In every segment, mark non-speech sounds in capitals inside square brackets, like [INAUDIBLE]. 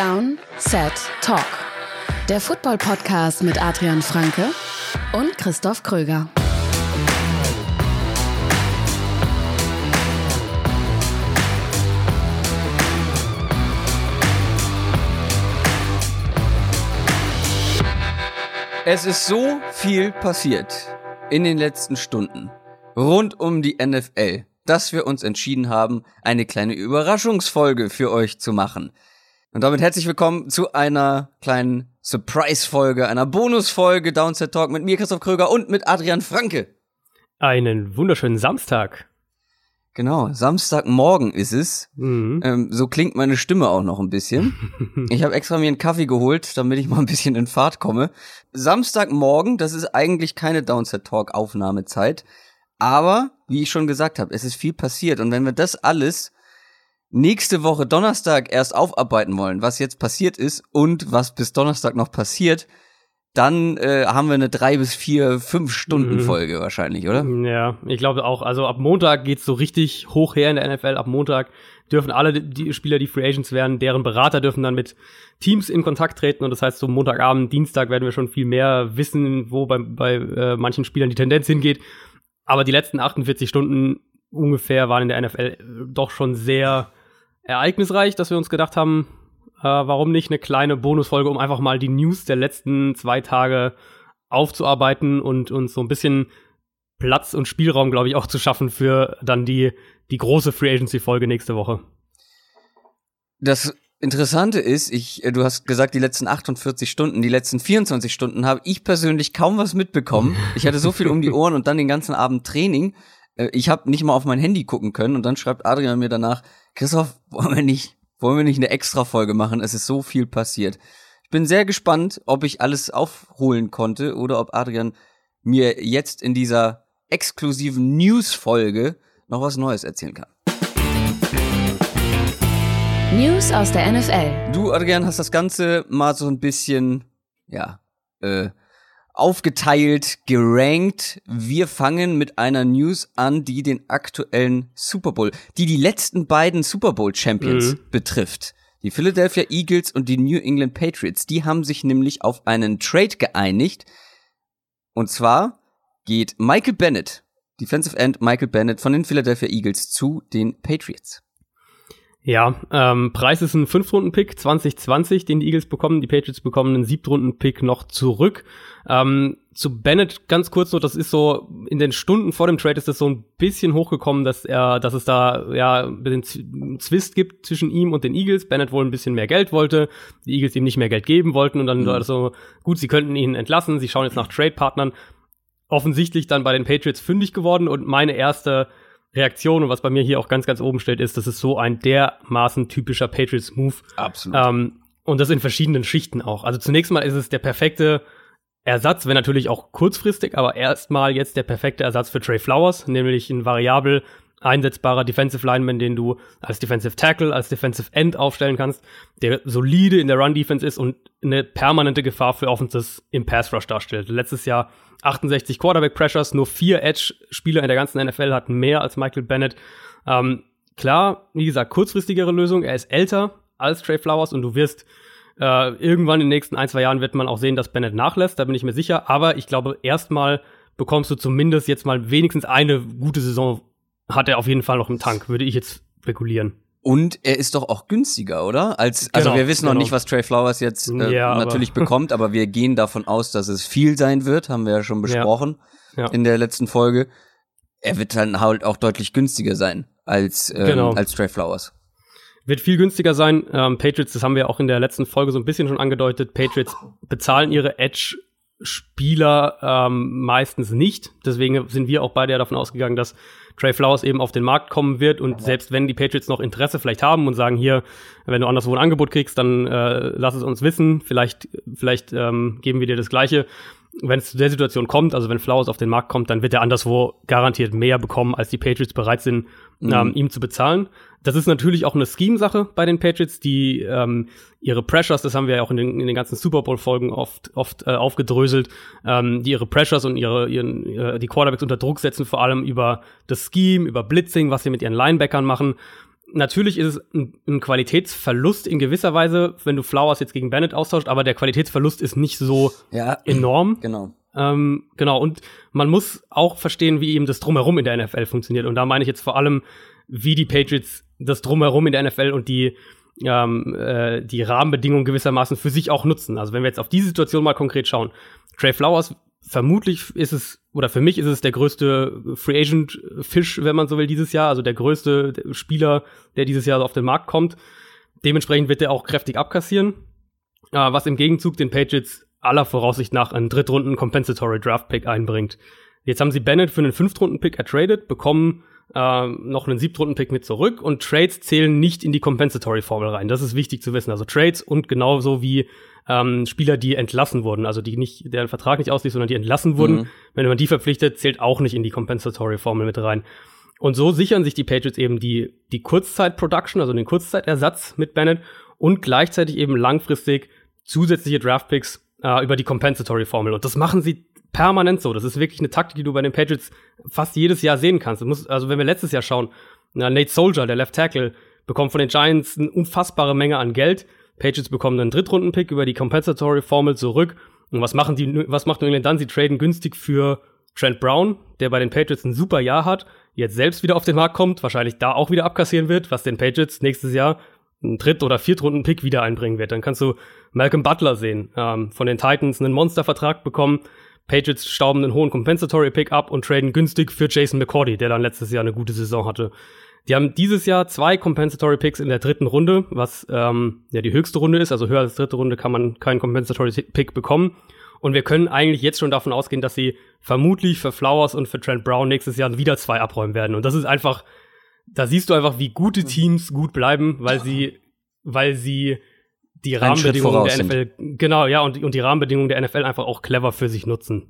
Down, Set, Talk. Der Football-Podcast mit Adrian Franke und Christoph Kröger. Es ist so viel passiert in den letzten Stunden rund um die NFL, dass wir uns entschieden haben, eine kleine Überraschungsfolge für euch zu machen. Und damit herzlich willkommen zu einer kleinen Surprise-Folge, einer Bonus-Folge Downset Talk mit mir, Christoph Kröger und mit Adrian Franke. Einen wunderschönen Samstag. Genau, Samstagmorgen ist es. Mhm. Ähm, so klingt meine Stimme auch noch ein bisschen. [LAUGHS] Ich habe extra mir einen Kaffee geholt, damit ich mal ein bisschen in Fahrt komme. Samstagmorgen, das ist eigentlich keine Downset Talk Aufnahmezeit, aber wie ich schon gesagt habe, es ist viel passiert und wenn wir das alles nächste Woche Donnerstag erst aufarbeiten wollen, was jetzt passiert ist und was bis Donnerstag noch passiert, dann äh, haben wir eine drei bis vier, fünf Stunden Mhm. Folge wahrscheinlich, oder? Ja, ich glaube auch. Also ab Montag geht's so richtig hoch her in der NFL. Ab Montag dürfen alle die- die Spieler, die Free Agents werden, deren Berater dürfen dann mit Teams in Kontakt treten. Und das heißt, so Montagabend, Dienstag werden wir schon viel mehr wissen, wo bei, bei äh, manchen Spielern die Tendenz hingeht. Aber die letzten 48 Stunden ungefähr waren in der NFL doch schon sehr ereignisreich, dass wir uns gedacht haben, äh, warum nicht eine kleine Bonusfolge, um einfach mal die News der letzten zwei Tage aufzuarbeiten und uns so ein bisschen Platz und Spielraum, glaube ich, auch zu schaffen für dann die, die große Free Agency-Folge nächste Woche. Das Interessante ist, ich, äh, du hast gesagt, die letzten 48 Stunden, die letzten 24 Stunden habe ich persönlich kaum was mitbekommen. Ich hatte so viel um die [LAUGHS] Ohren und dann den ganzen Abend Training. Äh, Ich habe nicht mal auf mein Handy gucken können und dann schreibt Adrian mir danach, Christoph, [LAUGHS] wollen wir nicht, wollen wir nicht eine extra Folge machen? Es ist so viel passiert. Ich bin sehr gespannt, ob ich alles aufholen konnte oder ob Adrian mir jetzt in dieser exklusiven News-Folge noch was Neues erzählen kann. News aus der NFL. Du, Adrian, hast das Ganze mal so ein bisschen, ja, äh, aufgeteilt, gerankt. Wir fangen mit einer News an, die den aktuellen Super Bowl, die die letzten beiden Super Bowl Champions Mhm. betrifft. Die Philadelphia Eagles und die New England Patriots, die haben sich nämlich auf einen Trade geeinigt. Und zwar geht Michael Bennett, Defensive End Michael Bennett von den Philadelphia Eagles zu den Patriots. Ja, ähm, Preis ist ein Fünftrunden-Pick 2020, den die Eagles bekommen. Die Patriots bekommen einen Siebtrunden-Pick noch zurück. Ähm, zu Bennett ganz kurz noch, das ist so, in den Stunden vor dem Trade ist das so ein bisschen hochgekommen, dass er, dass es da ja ein bisschen Z- Zwist gibt zwischen ihm und den Eagles. Bennett wohl ein bisschen mehr Geld wollte, die Eagles ihm nicht mehr Geld geben wollten und dann Mhm. war das so, gut, sie könnten ihn entlassen, sie schauen jetzt nach Trade-Partnern. Offensichtlich dann bei den Patriots fündig geworden und meine erste Reaktion und was bei mir hier auch ganz, ganz oben steht, ist, das ist so ein dermaßen typischer Patriots-Move. Absolut. Ähm, und das in verschiedenen Schichten auch. Also zunächst mal ist es der perfekte Ersatz, wenn natürlich auch kurzfristig, aber erstmal jetzt der perfekte Ersatz für Trey Flowers, nämlich ein variabel einsetzbarer Defensive Lineman, den du als Defensive Tackle, als Defensive End aufstellen kannst, der solide in der Run-Defense ist und eine permanente Gefahr für Offenses im Pass-Rush darstellt. Letztes Jahr 68 Quarterback-Pressures, nur vier Edge-Spieler in der ganzen NFL hatten mehr als Michael Bennett. Ähm, klar, wie gesagt, kurzfristigere Lösung. Er ist älter als Trey Flowers und du wirst äh, irgendwann in den nächsten ein, zwei Jahren wird man auch sehen, dass Bennett nachlässt, da bin ich mir sicher. Aber ich glaube, erstmal bekommst du zumindest jetzt mal wenigstens eine gute Saison hat er auf jeden Fall noch im Tank, würde ich jetzt spekulieren. Und er ist doch auch günstiger, oder? Als, also Genau, wir wissen noch genau. nicht, was Trey Flowers jetzt äh, Ja, aber- natürlich [LAUGHS] bekommt, aber wir gehen davon aus, dass es viel sein wird, haben wir ja schon besprochen Ja. in der letzten Folge. Er wird dann halt auch deutlich günstiger sein als, ähm, Genau. als Trey Flowers. Wird viel günstiger sein. Ähm, Patriots, das haben wir auch in der letzten Folge so ein bisschen schon angedeutet. Patriots bezahlen ihre Edge-Spieler ähm, meistens nicht. Deswegen sind wir auch beide ja davon ausgegangen, dass Trey Flowers eben auf den Markt kommen wird. Und selbst wenn die Patriots noch Interesse vielleicht haben und sagen, hier, wenn du anderswo ein Angebot kriegst, dann äh, lass es uns wissen. Vielleicht, vielleicht ähm, geben wir dir das Gleiche. Wenn es zu der Situation kommt, also wenn Flowers auf den Markt kommt, dann wird er anderswo garantiert mehr bekommen, als die Patriots bereit sind, ähm, ihm zu bezahlen. Das ist natürlich auch eine Scheme-Sache bei den Patriots, die ähm, ihre Pressures, das haben wir ja auch in den, in den ganzen Super Bowl-Folgen oft, oft äh, aufgedröselt, ähm, die ihre Pressures und ihre, ihren, äh, die Quarterbacks unter Druck setzen, vor allem über das Scheme, über Blitzing, was sie mit ihren Linebackern machen. natürlich ist es ein, ein, Qualitätsverlust in gewisser Weise, wenn du Flowers jetzt gegen Bennett austauscht, aber der Qualitätsverlust ist nicht so ja, enorm. [CLEARS THROAT] Genau. Ähm, genau, und man muss auch verstehen, wie eben das Drumherum in der NFL funktioniert. Und da meine ich jetzt vor allem, wie die Patriots das Drumherum in der NFL und die, ähm, äh, die Rahmenbedingungen gewissermaßen für sich auch nutzen. Also wenn wir jetzt auf die Situation mal konkret schauen. Trey Flowers, vermutlich ist es, oder für mich ist es der größte Free Agent Fisch, wenn man so will, dieses Jahr. Also der größte Spieler, der dieses Jahr auf den Markt kommt. Dementsprechend wird er auch kräftig abkassieren. Äh, was im Gegenzug den Patriots aller Voraussicht nach einen Drittrunden Compensatory Draft Pick einbringt. Jetzt haben sie Bennett für einen Fünftrunden Pick ertradet, bekommen äh, noch einen Siebtrunden Pick mit zurück und Trades zählen nicht in die Compensatory Formel rein. Das ist wichtig zu wissen. Also Trades und genauso wie ähm, Spieler, die entlassen wurden, also die nicht, deren Vertrag nicht auslief, sondern die entlassen wurden. Mhm. Wenn man die verpflichtet, zählt auch nicht in die Compensatory Formel mit rein. Und so sichern sich die Patriots eben die, die Kurzzeit-Production, also den Kurzzeitersatz mit Bennett und gleichzeitig eben langfristig zusätzliche Draftpicks äh, über die Compensatory-Formel. Und das machen sie permanent so. Das ist wirklich eine Taktik, die du bei den Patriots fast jedes Jahr sehen kannst. Musst, also wenn wir letztes Jahr schauen, na, Nate Soldier, der Left Tackle, bekommt von den Giants eine unfassbare Menge an Geld. Patriots bekommen einen Drittrunden-Pick über die Compensatory-Formel zurück. Und was machen die, was macht New England dann? Sie traden günstig für Trent Brown, der bei den Patriots ein super Jahr hat, jetzt selbst wieder auf den Markt kommt, wahrscheinlich da auch wieder abkassieren wird, was den Patriots nächstes Jahr einen Dritt- oder Viertrunden-Pick wieder einbringen wird. Dann kannst du Malcolm Butler sehen, ähm, von den Titans einen Monstervertrag bekommen. Patriots stauben einen hohen Compensatory-Pick ab und traden günstig für Jason McCordy, der dann letztes Jahr eine gute Saison hatte. Die haben dieses Jahr zwei Compensatory Picks in der dritten Runde, was ähm, ja die höchste Runde ist. Also höher als dritte Runde kann man keinen Compensatory Pick bekommen. Und wir können eigentlich jetzt schon davon ausgehen, dass sie vermutlich für Flowers und für Trent Brown nächstes Jahr wieder zwei abräumen werden. Und das ist einfach, da siehst du einfach, wie gute Teams gut bleiben, weil sie, weil sie die Rahmenbedingungen der NFL, sind. genau, ja, und, und die Rahmenbedingungen der NFL einfach auch clever für sich nutzen.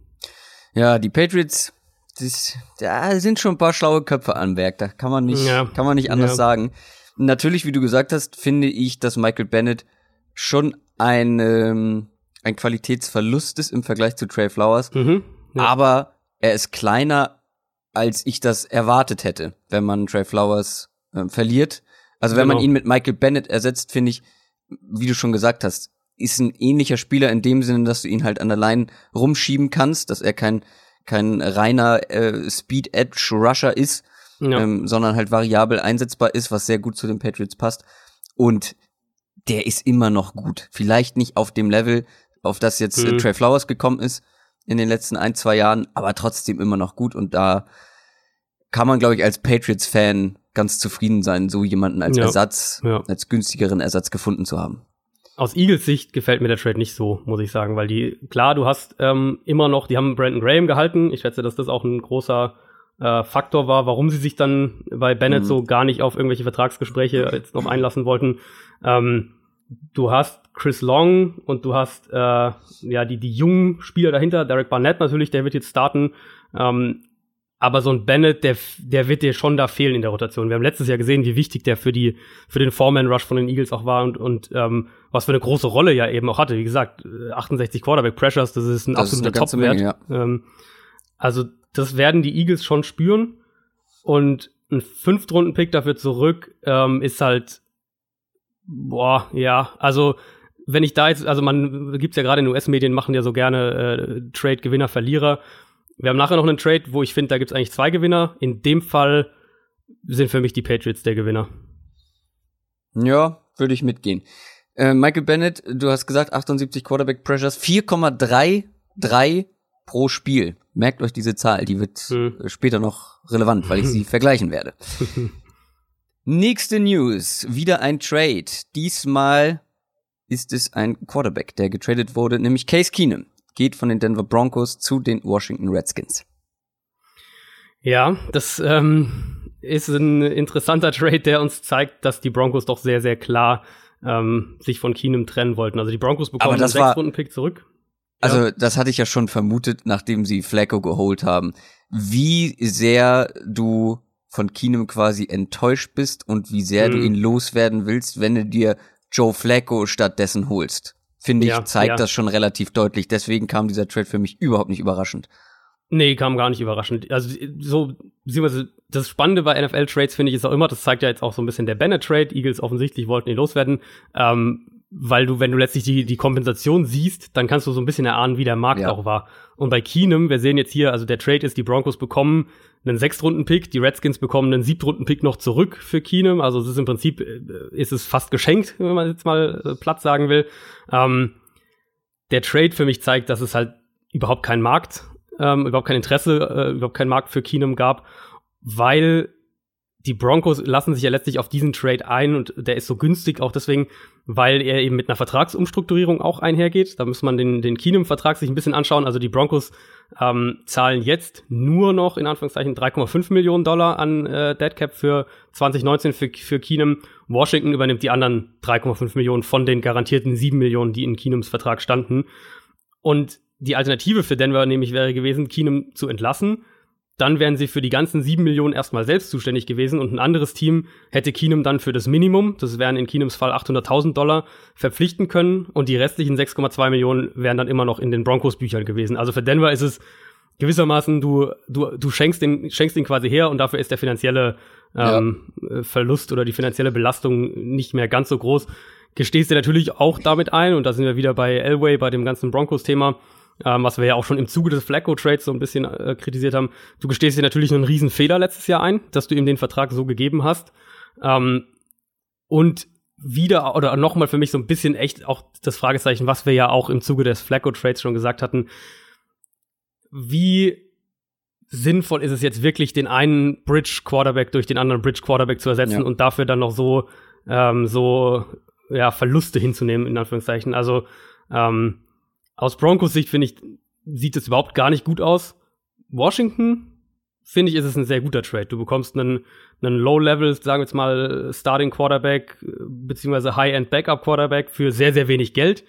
Ja, die Patriots, das, da sind schon ein paar schlaue Köpfe an Werk, da kann man nicht, ja. kann man nicht anders ja. sagen. Natürlich, wie du gesagt hast, finde ich, dass Michael Bennett schon ein, ähm, ein Qualitätsverlust ist im Vergleich zu Trey Flowers, mhm, ja. aber er ist kleiner, als ich das erwartet hätte, wenn man Trey Flowers äh, verliert. Also wenn genau. man ihn mit Michael Bennett ersetzt, finde ich, wie du schon gesagt hast, ist ein ähnlicher Spieler in dem Sinne, dass du ihn halt an der Line rumschieben kannst, dass er kein, kein reiner äh, Speed Edge Rusher ist, ja. ähm, sondern halt variabel einsetzbar ist, was sehr gut zu den Patriots passt. Und der ist immer noch gut. Vielleicht nicht auf dem Level, auf das jetzt äh, mhm. äh, Trey Flowers gekommen ist in den letzten ein, zwei Jahren, aber trotzdem immer noch gut. Und da kann man, glaube ich, als Patriots-Fan ganz zufrieden sein, so jemanden als ja. Ersatz, ja. als günstigeren Ersatz gefunden zu haben. Aus Eagles Sicht gefällt mir der Trade nicht so, muss ich sagen, weil die, klar, du hast ähm, immer noch, die haben Brandon Graham gehalten. Ich schätze, dass das auch ein großer äh, Faktor war, warum sie sich dann bei Bennett mhm. so gar nicht auf irgendwelche Vertragsgespräche jetzt noch einlassen wollten. Ähm, du hast Chris Long und du hast äh, ja die die jungen Spieler dahinter, Derek Barnett natürlich, der wird jetzt starten. Ähm, aber so ein Bennett, der, der wird dir schon da fehlen in der Rotation. Wir haben letztes Jahr gesehen, wie wichtig der für die, für den Foreman-Rush von den Eagles auch war und, und ähm, was für eine große Rolle ja eben auch hatte. Wie gesagt, 68 Quarterback Pressures, das ist ein das absoluter Topwert. Ja. Ähm, also, das werden die Eagles schon spüren. Und ein Fünftrunden-Pick dafür zurück ähm, ist halt, boah, ja, also wenn ich da jetzt, also man gibt's ja gerade in US-Medien, machen ja so gerne äh, Trade-Gewinner, Verlierer. Wir haben nachher noch einen Trade, wo ich finde, da gibt es eigentlich zwei Gewinner. In dem Fall sind für mich die Patriots der Gewinner. Ja, würde ich mitgehen. Äh, Michael Bennett, du hast gesagt 78 Quarterback Pressures, 4,33 pro Spiel. Merkt euch diese Zahl, die wird hm. später noch relevant, weil ich sie [LAUGHS] vergleichen werde. Nächste News, wieder ein Trade. Diesmal ist es ein Quarterback, der getradet wurde, nämlich Case Keenum geht von den Denver Broncos zu den Washington Redskins. Ja, das ähm, ist ein interessanter [LAUGHS] Trade, der uns zeigt, dass die Broncos doch sehr, sehr klar ähm, sich von Keenum trennen wollten. Also die Broncos bekommen einen Sechs-Runden-Pick zurück. Also ja. das hatte ich ja schon vermutet, nachdem sie Flacco geholt haben, wie sehr du von Keenum quasi enttäuscht bist und wie sehr hm. du mhm. ihn loswerden willst, wenn du dir Joe Flacco stattdessen holst finde ich, ja, zeigt ja. das schon relativ deutlich. Deswegen kam dieser Trade für mich überhaupt nicht überraschend. Nee, kam gar nicht überraschend. Also so, das Spannende bei NFL-Trades finde ich ist auch immer, das zeigt ja jetzt auch so ein bisschen der Bennett-Trade. Eagles offensichtlich wollten ihn loswerden. Ähm, weil du, wenn du letztlich die, die Kompensation siehst, dann kannst du so ein bisschen erahnen, wie der Markt ja. auch war. Und bei Keenum, wir sehen jetzt hier, also der Trade ist, die Broncos bekommen einen Sechstrunden-Pick, die Redskins bekommen einen Siebtrunden-Pick noch zurück für Keenum. Also es ist im Prinzip, äh, ist es fast geschenkt, wenn man jetzt mal äh, platt sagen will. Ähm, der Trade für mich zeigt, dass es halt überhaupt keinen Markt, ähm, überhaupt kein Interesse, äh, überhaupt keinen Markt für Keenum gab, weil die Broncos lassen sich ja letztlich auf diesen Trade ein und der ist so günstig auch deswegen, weil er eben mit einer Vertragsumstrukturierung auch einhergeht. Da muss man den, den Keenum-Vertrag sich ein bisschen anschauen. Also die Broncos ähm, zahlen jetzt nur noch in Anführungszeichen 3,5 Millionen Dollar an äh, Deadcap für 2019 für, für Keenum. Washington übernimmt die anderen 3,5 Millionen von den garantierten 7 Millionen, die in Keenums Vertrag standen. Und die Alternative für Denver nämlich wäre gewesen, Keenum zu entlassen dann wären sie für die ganzen sieben Millionen erstmal selbst zuständig gewesen und ein anderes Team hätte Keenum dann für das Minimum, das wären in Keenums Fall 800.000 Dollar, verpflichten können und die restlichen 6,2 Millionen wären dann immer noch in den Broncos Büchern gewesen. Also für Denver ist es gewissermaßen, du, du, du schenkst den, schenkst den quasi her und dafür ist der finanzielle ähm, ja. Verlust oder die finanzielle Belastung nicht mehr ganz so groß. Gestehst dir natürlich auch damit ein und da sind wir wieder bei Elway, bei dem ganzen Broncos-Thema ähm, was wir ja auch schon im Zuge des Flacco-Trades so ein bisschen äh, kritisiert haben. Du gestehst dir natürlich einen riesen Fehler letztes Jahr ein, dass du ihm den Vertrag so gegeben hast. Ähm, und wieder oder nochmal für mich so ein bisschen echt auch das Fragezeichen, was wir ja auch im Zuge des Flacco-Trades schon gesagt hatten. Wie sinnvoll ist es jetzt wirklich, den einen Bridge-Quarterback durch den anderen Bridge-Quarterback zu ersetzen ja. und dafür dann noch so, ähm, so ja, Verluste hinzunehmen, in Anführungszeichen. Also ähm, aus Broncos Sicht finde ich, sieht es überhaupt gar nicht gut aus. Washington, finde ich, ist es ein sehr guter Trade. Du bekommst einen, einen Low-Level, sagen wir jetzt mal, Starting Quarterback, beziehungsweise High-End Backup Quarterback für sehr, sehr wenig Geld.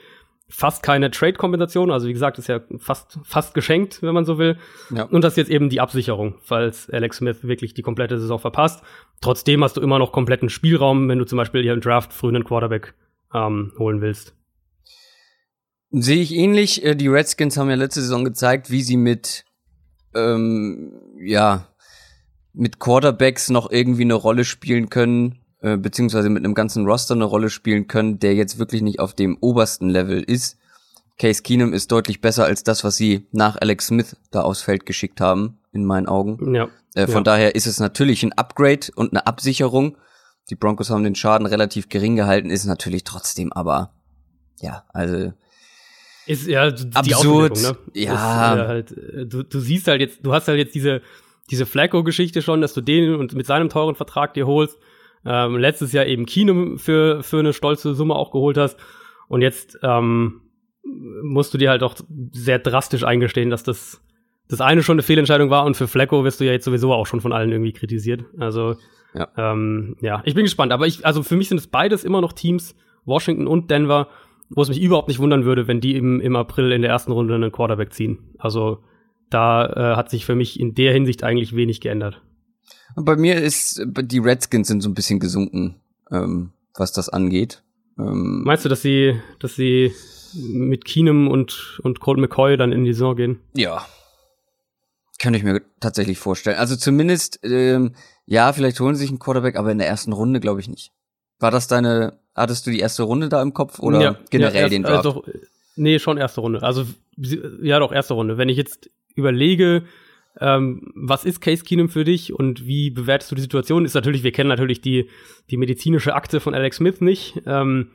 Fast keine Trade-Kompensation, also wie gesagt, ist ja fast, fast geschenkt, wenn man so will. Ja. Und das ist jetzt eben die Absicherung, falls Alex Smith wirklich die komplette Saison verpasst. Trotzdem hast du immer noch kompletten Spielraum, wenn du zum Beispiel hier im Draft früh einen Quarterback ähm, holen willst. Sehe ich ähnlich. Äh, die Redskins haben ja letzte Saison gezeigt, wie sie mit, ähm, ja, mit Quarterbacks noch irgendwie eine Rolle spielen können, äh, beziehungsweise mit einem ganzen Roster eine Rolle spielen können, der jetzt wirklich nicht auf dem obersten Level ist. Case Keenum ist deutlich besser als das, was sie nach Alex Smith da aufs Feld geschickt haben, in meinen Augen. Ja. Äh, von ja. daher ist es natürlich ein Upgrade und eine Absicherung. Die Broncos haben den Schaden relativ gering gehalten, ist natürlich trotzdem aber, ja, also ist ja absurd. Ne? Ja. Ist, äh, halt, äh, du, du siehst halt jetzt, du hast halt jetzt diese, diese Flacco-Geschichte schon, dass du den und mit seinem teuren Vertrag dir holst. Ähm, letztes Jahr eben Keenum für, für eine stolze Summe auch geholt hast. Und jetzt ähm, musst du dir halt auch sehr drastisch eingestehen, dass das das eine schon eine Fehlentscheidung war und für Flacco wirst du ja jetzt sowieso auch schon von allen irgendwie kritisiert. Also ja, ähm, ja ich bin gespannt. Aber ich, also für mich sind es beides immer noch Teams, Washington und Denver, wo es mich überhaupt nicht wundern würde, wenn die im, im April in der ersten Runde einen Quarterback ziehen. Also da äh, hat sich für mich in der Hinsicht eigentlich wenig geändert. Bei mir ist, die Redskins sind so ein bisschen gesunken, ähm, was das angeht. Ähm, Meinst du, dass sie, dass sie mit Keenum und, und Colt McCoy dann in die Saison gehen? Ja. Kann ich mir tatsächlich vorstellen. Also zumindest, ähm, ja, vielleicht holen sie sich einen Quarterback, aber in der ersten Runde glaube ich nicht. War das deine Hattest du die erste Runde da im Kopf oder ja, generell ja, erst, den Draft? Also, nee, schon erste Runde. Also ja, doch erste Runde. Wenn ich jetzt überlege, ähm, was ist Case Keenum für dich und wie bewertest du die Situation? Ist natürlich, wir kennen natürlich die die medizinische Akte von Alex Smith nicht. Ähm,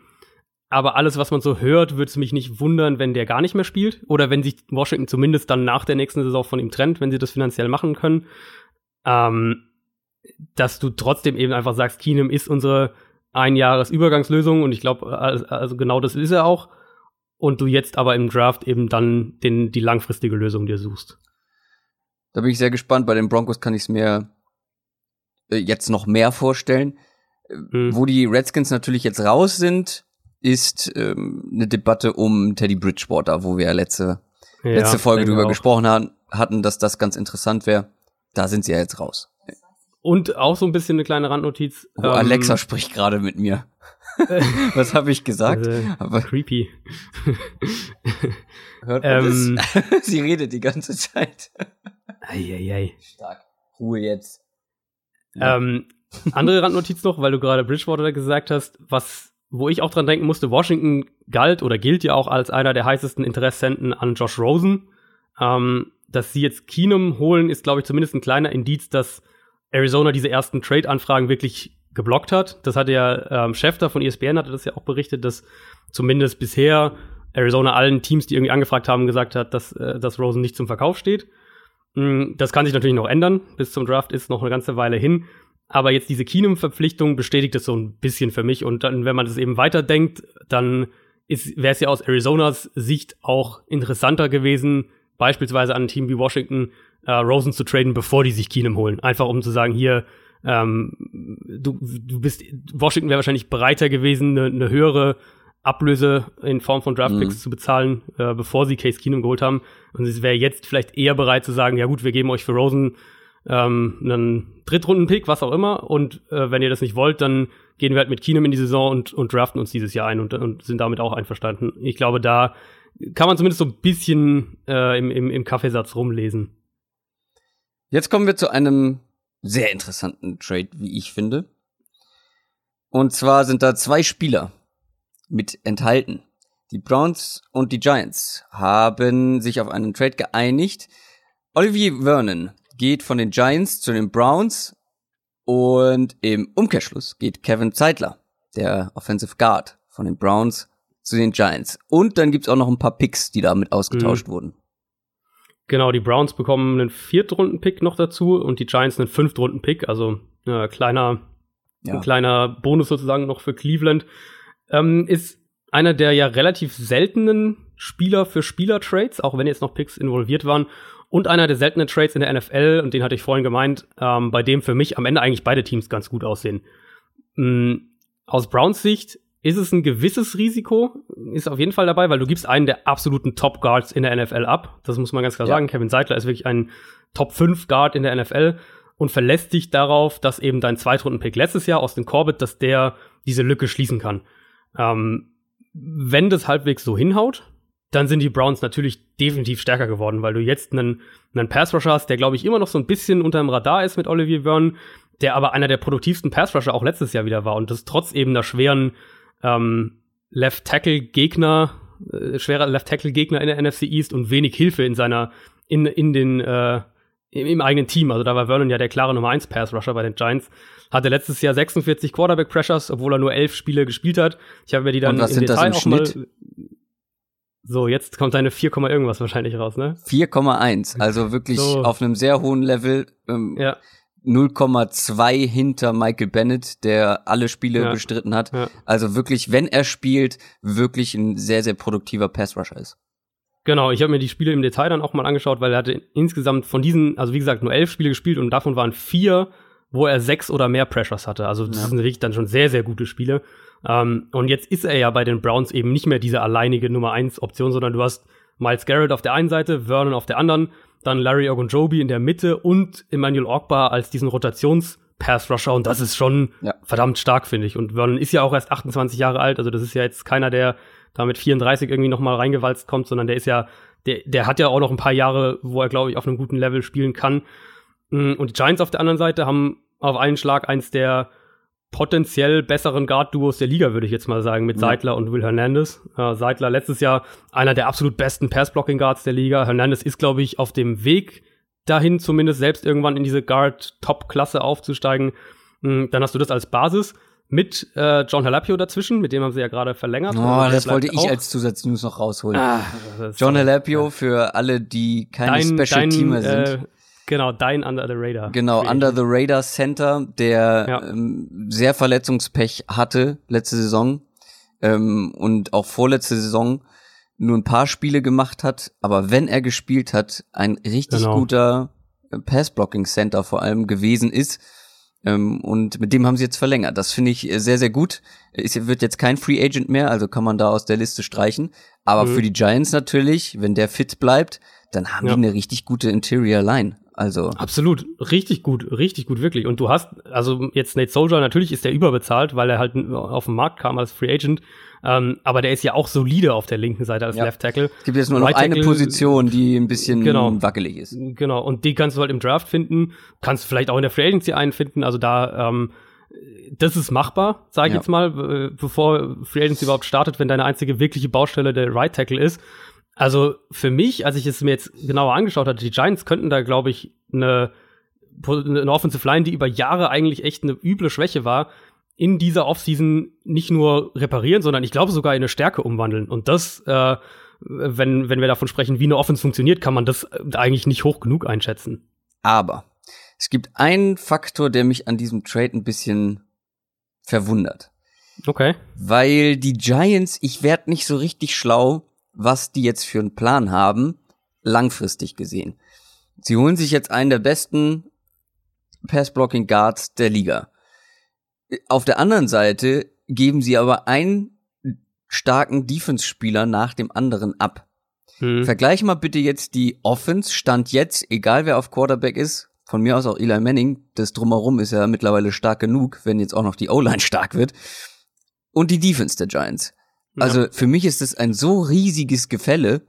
aber alles, was man so hört, würde es mich nicht wundern, wenn der gar nicht mehr spielt oder wenn sich Washington zumindest dann nach der nächsten Saison von ihm trennt, wenn sie das finanziell machen können. Ähm, dass du trotzdem eben einfach sagst, Keenum ist unsere ein Jahres Übergangslösung und ich glaube, also genau das ist er auch. Und du jetzt aber im Draft eben dann den, die langfristige Lösung dir suchst. Da bin ich sehr gespannt. Bei den Broncos kann ich es mir äh, jetzt noch mehr vorstellen. Mhm. Wo die Redskins natürlich jetzt raus sind, ist ähm, eine Debatte um Teddy Bridgewater, wo wir ja letzte, ja, letzte Folge drüber gesprochen haben, hatten, dass das ganz interessant wäre. Da sind sie ja jetzt raus. Und auch so ein bisschen eine kleine Randnotiz. Oh, ähm, Alexa spricht gerade mit mir. [LAUGHS] Was habe ich gesagt? Also, Aber creepy. hört man Ähm. das? [LAUGHS] Sie redet die ganze Zeit. Eieiei. Stark. Ruhe jetzt. Ähm, andere Randnotiz noch, weil du gerade Bridgewater gesagt hast, was, wo ich auch dran denken musste, Washington galt oder gilt ja auch als einer der heißesten Interessenten an Josh Rosen. Ähm, dass sie jetzt Keenum holen, ist, glaube ich, zumindest ein kleiner Indiz, dass Arizona diese ersten Trade-Anfragen wirklich geblockt hat. Das hatte ja ähm, Schäfter von ESPN hatte das ja auch berichtet, dass zumindest bisher Arizona allen Teams, die irgendwie angefragt haben, gesagt hat, dass, äh, dass Rosen nicht zum Verkauf steht. Mm, Das kann sich natürlich noch ändern. Bis zum Draft ist noch eine ganze Weile hin. Aber jetzt diese Keenum-Verpflichtung bestätigt das so ein bisschen für mich. Und dann, wenn man das eben weiterdenkt, dann wäre es ja aus Arizonas Sicht auch interessanter gewesen, beispielsweise an ein Team wie Washington äh, Rosen zu traden, bevor die sich Keenum holen. Einfach um zu sagen, hier, ähm, du, du bist, Washington wäre wahrscheinlich bereiter gewesen, eine, eine höhere Ablöse in Form von Draftpicks Mhm. zu bezahlen, äh, bevor sie Case Keenum geholt haben. Und es wäre jetzt vielleicht eher bereit zu sagen, ja gut, wir geben euch für Rosen ähm, einen Drittrunden-Pick, was auch immer. Und äh, wenn ihr das nicht wollt, dann gehen wir halt mit Keenum in die Saison und, und draften uns dieses Jahr ein und, und sind damit auch einverstanden. Ich glaube, da kann man zumindest so ein bisschen äh, im, im, im Kaffeesatz rumlesen. Jetzt kommen wir zu einem sehr interessanten Trade, wie ich finde. Und zwar sind da zwei Spieler mit enthalten. Die Browns und die Giants haben sich auf einen Trade geeinigt. Olivier Vernon geht von den Giants zu den Browns und im Umkehrschluss geht Kevin Zeitler, der Offensive Guard von den Browns, zu den Giants. Und dann gibt's auch noch ein paar Picks, die damit ausgetauscht wurden. Genau, die Browns bekommen einen Viertrunden-Pick noch dazu und die Giants einen Fünftrunden-Pick, also äh, kleiner, Ja. ein kleiner Bonus sozusagen noch für Cleveland. Ähm, ist einer der ja relativ seltenen Spieler für Spieler-Trades, auch wenn jetzt noch Picks involviert waren. Und einer der seltenen Trades in der NFL, und den hatte ich vorhin gemeint, ähm, bei dem für mich am Ende eigentlich beide Teams ganz gut aussehen. Mm, aus Browns Sicht ist es ein gewisses Risiko, ist auf jeden Fall dabei, weil du gibst einen der absoluten Top Guards in der NFL ab. Das muss man ganz klar Ja. sagen. Kevin Seidler ist wirklich ein Top 5 Guard in der NFL und verlässt dich darauf, dass eben dein Zweitrunden-Pick letztes Jahr aus dem Corbett, dass der diese Lücke schließen kann. Ähm, wenn das halbwegs so hinhaut, dann sind die Browns natürlich definitiv stärker geworden, weil du jetzt einen, einen Pass-Rusher hast, der, glaube ich, immer noch so ein bisschen unter dem Radar ist mit Olivier Vernon, der aber einer der produktivsten Pass-Rusher auch letztes Jahr wieder war und das trotz eben einer schweren ähm, Left-Tackle-Gegner, äh, schwerer Left-Tackle-Gegner in der NFC East und wenig Hilfe in seiner, in, in den, äh, im, eigenen Team. Also da war Vernon ja der klare Nummer 1 Pass-Rusher bei den Giants. Hatte letztes Jahr 46 Quarterback-Pressures, obwohl er nur elf Spiele gespielt hat. Ich habe mir die dann Und was im sind das Detail im auch Schnitt? mal. So, jetzt kommt deine 4, Komma irgendwas wahrscheinlich raus, ne? 4,1, also wirklich So. auf einem sehr hohen Level. Ähm, Ja. 0,2 hinter Michael Bennett, der alle Spiele Ja. bestritten hat. Ja. Also wirklich, wenn er spielt, wirklich ein sehr, sehr produktiver Passrusher ist. Genau, ich habe mir die Spiele im Detail dann auch mal angeschaut, weil er hatte insgesamt von diesen, also wie gesagt, nur elf Spiele gespielt und davon waren vier, wo er sechs oder mehr Pressures hatte. Also das Ja. sind wirklich dann schon sehr, sehr gute Spiele. Ähm, und jetzt ist er ja bei den Browns eben nicht mehr diese alleinige Nummer eins Option, sondern du hast Miles Garrett auf der einen Seite, Vernon auf der anderen, dann Larry Ogunjobi in der Mitte und Emmanuel Ogba als diesen Rotations-Pass-Rusher und das ist schon Ja. verdammt stark, finde ich. Und Vernon ist ja auch erst 28 Jahre alt, also das ist ja jetzt keiner, der da mit 34 irgendwie noch mal reingewalzt kommt, sondern der ist ja, der, der hat ja auch noch ein paar Jahre, wo er, glaube ich, auf einem guten Level spielen kann. Und die Giants auf der anderen Seite haben auf einen Schlag eins der potenziell besseren Guard-Duos der Liga, würde ich jetzt mal sagen, mit Ja. Seidler und Will Hernandez. Äh, Seidler letztes Jahr einer der absolut besten Pass-Blocking-Guards der Liga. Hernandez ist, glaube ich, auf dem Weg dahin, zumindest selbst irgendwann in diese Guard-Top-Klasse aufzusteigen. Mm, Dann hast du das als Basis mit äh, John Halapio dazwischen, mit dem haben sie ja gerade verlängert. Oh, Also das wollte ich auch. als Zusatznews noch rausholen. Ah, John Halapio für alle, die keine Special-Teamer sind. Äh, genau, dein Under the Radar. Genau, Under the Radar Center, der Ja. ähm, sehr Verletzungspech hatte letzte Saison ähm, und auch vorletzte Saison nur ein paar Spiele gemacht hat, aber wenn er gespielt hat, ein richtig Genau. guter äh, Pass-Blocking-Center vor allem gewesen ist. Ähm, und mit dem haben sie jetzt verlängert. Das finde ich äh, sehr, sehr gut. Es wird jetzt kein Free Agent mehr, also kann man da aus der Liste streichen. Aber Mhm. für die Giants natürlich, wenn der fit bleibt, dann haben Ja. die eine richtig gute Interior Line. Also absolut, richtig gut, richtig gut, wirklich. Und du hast, also jetzt Nate Soldier, natürlich ist der überbezahlt, weil er halt auf den Markt kam als Free Agent. Ähm, aber der ist ja auch solide auf der linken Seite als ja. Left Tackle. Es gibt jetzt nur noch right eine Position, die ein bisschen genau, wackelig ist. Genau, und die kannst du halt im Draft finden, kannst vielleicht auch in der Free Agency einfinden. Also da, ähm, das ist machbar, sage ich ja. jetzt mal, bevor Free Agency überhaupt startet, wenn deine einzige wirkliche Baustelle der Right Tackle ist. Also für mich, als ich es mir jetzt genauer angeschaut hatte, die Giants könnten da, glaube ich, eine, eine Offensive Line, die über Jahre eigentlich echt eine üble Schwäche war, in dieser Offseason nicht nur reparieren, sondern ich glaube sogar in eine Stärke umwandeln. Und das, äh, wenn, wenn wir davon sprechen, wie eine Offense funktioniert, kann man das äh, eigentlich nicht hoch genug einschätzen. Aber es gibt einen Faktor, der mich an diesem Trade ein bisschen verwundert. Okay. Weil die Giants, ich werd nicht so richtig schlau, was die jetzt für einen Plan haben, langfristig gesehen. Sie holen sich jetzt einen der besten Pass-Blocking Guards der Liga. Auf der anderen Seite geben sie aber einen starken Defense-Spieler nach dem anderen ab. Hm. Vergleich mal bitte jetzt die Offense, Stand jetzt, egal wer auf Quarterback ist, von mir aus auch Eli Manning, das drumherum ist ja mittlerweile stark genug, wenn jetzt auch noch die O-Line stark wird. Und die Defense der Giants. Also ja. für mich ist das ein so riesiges Gefälle.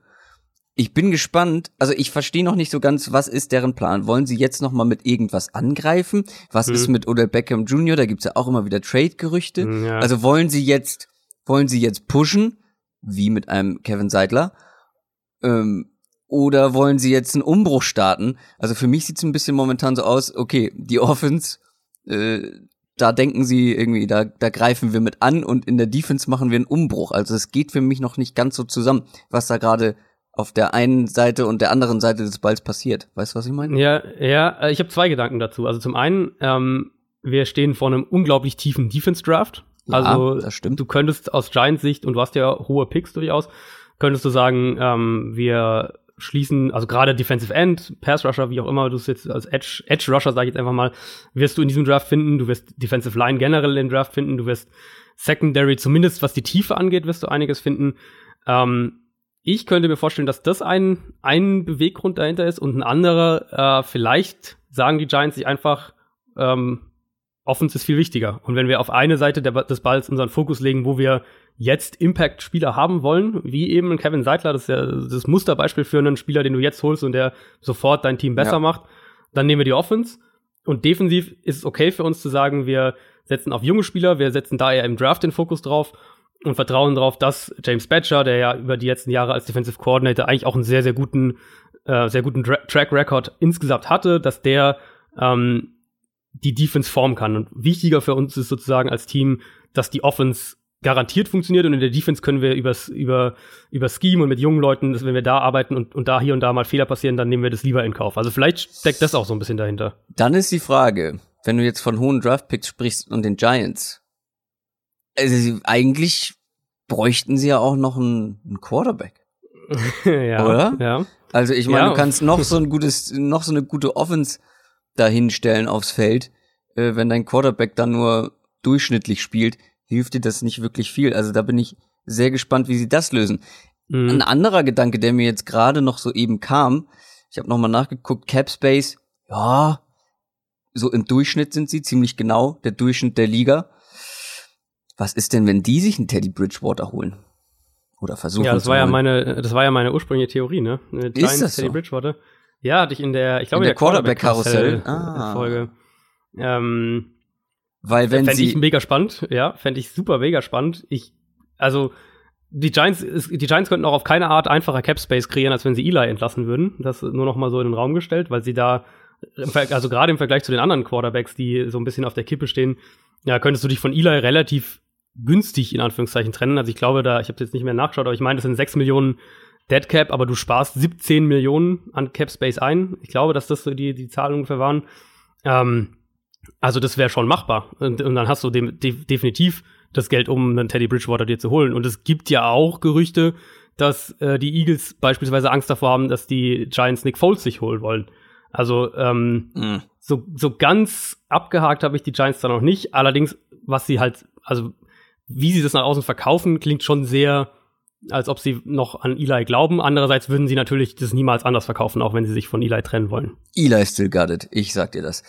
Ich bin gespannt. Also ich verstehe noch nicht so ganz, was ist deren Plan? Wollen sie jetzt noch mal mit irgendwas angreifen? Was hm. ist mit Odell Beckham Jr.? Da gibt's ja auch immer wieder Trade-Gerüchte. Hm, ja. Also wollen sie jetzt, wollen sie jetzt pushen, wie mit einem Kevin Seidler? Ähm, oder wollen sie jetzt einen Umbruch starten? Also für mich sieht's ein bisschen momentan so aus, okay, die Offense, äh, da denken sie irgendwie, da, da greifen wir mit an und in der Defense machen wir einen Umbruch. Also es geht für mich noch nicht ganz so zusammen, was da gerade auf der einen Seite und der anderen Seite des Balls passiert. Weißt du, was ich meine? Ja, ja, äh, ich habe zwei Gedanken dazu. Also zum einen, ähm, wir stehen vor einem unglaublich tiefen Defense-Draft. Ja, also das stimmt. du könntest aus Giants Sicht, und du hast ja hohe Picks durchaus, könntest du sagen, ähm, wir schließen, also gerade Defensive End, Pass Rusher, wie auch immer du es jetzt als Edge, Edge Rusher, sage ich jetzt einfach mal, wirst du in diesem Draft finden. Du wirst Defensive Line generell im Draft finden. Du wirst Secondary, zumindest was die Tiefe angeht, wirst du einiges finden. Ähm, ich könnte mir vorstellen, dass das ein, ein Beweggrund dahinter ist und ein anderer, äh, vielleicht sagen die Giants sich einfach, ähm, Offense ist viel wichtiger. Und wenn wir auf eine Seite der, des Balls unseren Fokus legen, wo wir jetzt Impact-Spieler haben wollen, wie eben Kevin Seidler, das ist ja das Musterbeispiel für einen Spieler, den du jetzt holst und der sofort dein Team besser ja. macht, dann nehmen wir die Offense. Und defensiv ist es okay für uns zu sagen, wir setzen auf junge Spieler, wir setzen da eher im Draft den Fokus drauf und vertrauen darauf, dass James Batcher, der ja über die letzten Jahre als Defensive Coordinator eigentlich auch einen sehr, sehr guten, äh, sehr guten Dra Track Record insgesamt hatte, dass der ähm, die Defense formen kann. Und wichtiger für uns ist sozusagen als Team, dass die Offense garantiert funktioniert und in der Defense können wir übers, über, über Scheme und mit jungen Leuten, dass wenn wir da arbeiten und, und da hier und da mal Fehler passieren, dann nehmen wir das lieber in Kauf. Also vielleicht steckt das auch so ein bisschen dahinter. Dann ist die Frage, wenn du jetzt von hohen Draftpicks sprichst und den Giants, also eigentlich bräuchten sie ja auch noch einen, einen Quarterback. [LAUGHS] ja, oder? Ja. Also ich meine, ja. du kannst noch so ein gutes, noch so eine gute Offense dahinstellen aufs Feld, äh, wenn dein Quarterback dann nur durchschnittlich spielt, hilft dir das nicht wirklich viel. Also da bin ich sehr gespannt, wie sie das lösen. Mhm. Ein anderer Gedanke, der mir jetzt gerade noch so eben kam, ich habe nochmal nachgeguckt, Capspace, ja, so im Durchschnitt sind sie ziemlich genau der Durchschnitt der Liga. Was ist denn, wenn die sich einen Teddy Bridgewater holen? Oder versuchen Ja, das war holen? ja meine, das war ja meine ursprüngliche Theorie, ne? Giants, ist das Teddy so? Bridgewater. Ja, hatte ich in der, ich glaube in der, der Quarterback-Karussell ah. Folge. Ähm, Weil wenn fände sie ich mega spannend, ja, fände ich super mega spannend. Ich, also die Giants, die Giants könnten auch auf keine Art einfacher Cap Space kreieren, als wenn sie Eli entlassen würden. Das nur noch mal so in den Raum gestellt, weil sie da, also gerade im Vergleich zu den anderen Quarterbacks, die so ein bisschen auf der Kippe stehen, ja, könntest du dich von Eli relativ günstig in Anführungszeichen trennen. Also ich glaube da, ich habe jetzt nicht mehr nachgeschaut, aber ich meine, das sind sechs Millionen Dead Cap, aber du sparst 17 Millionen an Cap Space ein. Ich glaube, dass das so die, die Zahlen ungefähr waren. Ähm, also das wäre schon machbar. Und, und, dann hast du de de definitiv das Geld, um einen Teddy Bridgewater dir zu holen. Und es gibt ja auch Gerüchte, dass äh, die Eagles beispielsweise Angst davor haben, dass die Giants Nick Foles sich holen wollen. Also ähm, mhm. so, so ganz abgehakt habe ich die Giants da noch nicht. Allerdings, was sie halt, also wie sie das nach außen verkaufen, klingt schon sehr als ob sie noch an Eli glauben. Andererseits würden sie natürlich das niemals anders verkaufen, auch wenn sie sich von Eli trennen wollen. Eli still got it. Ich sag dir das.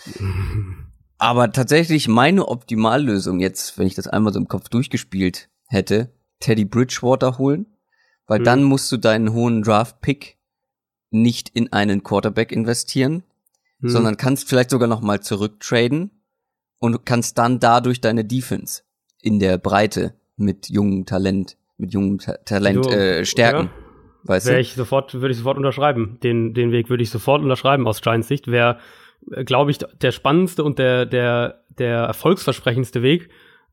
Aber tatsächlich meine Optimallösung jetzt, wenn ich das einmal so im Kopf durchgespielt hätte, Teddy Bridgewater holen, weil Mhm. dann musst du deinen hohen Draft-Pick nicht in einen Quarterback investieren, Hm. sondern kannst vielleicht sogar noch mal zurücktraden und kannst dann dadurch deine Defense in der Breite mit jungem Talent, mit jungem Ta Talent Du- äh, stärken. ja. Weißt Wäre ich sofort, würde ich sofort unterschreiben. Den, den Weg würde ich sofort unterschreiben aus Giants Sicht. Wäre, glaube ich, der spannendste und der, der, der erfolgsversprechendste Weg.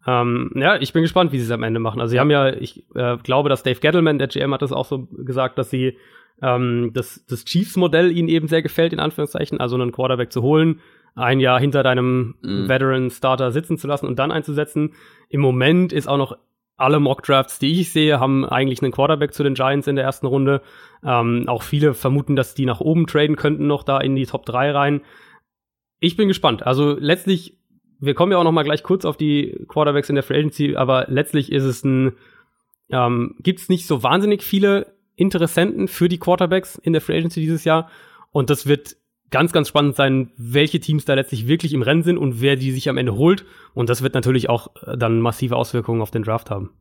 Ähm, ja, ich bin gespannt, wie sie es am Ende machen. Also sie haben ja, ich äh, glaube, dass Dave Gettleman, der GM, hat das auch so gesagt, dass sie ähm, das, das Chiefs-Modell ihnen eben sehr gefällt, in Anführungszeichen, also einen Quarterback zu holen, ein Jahr hinter deinem Mhm. Veteran-Starter sitzen zu lassen und dann einzusetzen. Im Moment ist auch noch alle Mock-Drafts, die ich sehe, haben eigentlich einen Quarterback zu den Giants in der ersten Runde. Ähm, auch viele vermuten, dass die nach oben traden könnten, noch da in die Top 3 rein. Ich bin gespannt. Also letztlich, wir kommen ja auch noch mal gleich kurz auf die Quarterbacks in der Free Agency, aber letztlich ist es ein, ähm, gibt es nicht so wahnsinnig viele Interessenten für die Quarterbacks in der Free Agency dieses Jahr. Und das wird ganz, ganz spannend sein, welche Teams da letztlich wirklich im Rennen sind und wer die sich am Ende holt. Und das wird natürlich auch äh, dann massive Auswirkungen auf den Draft haben.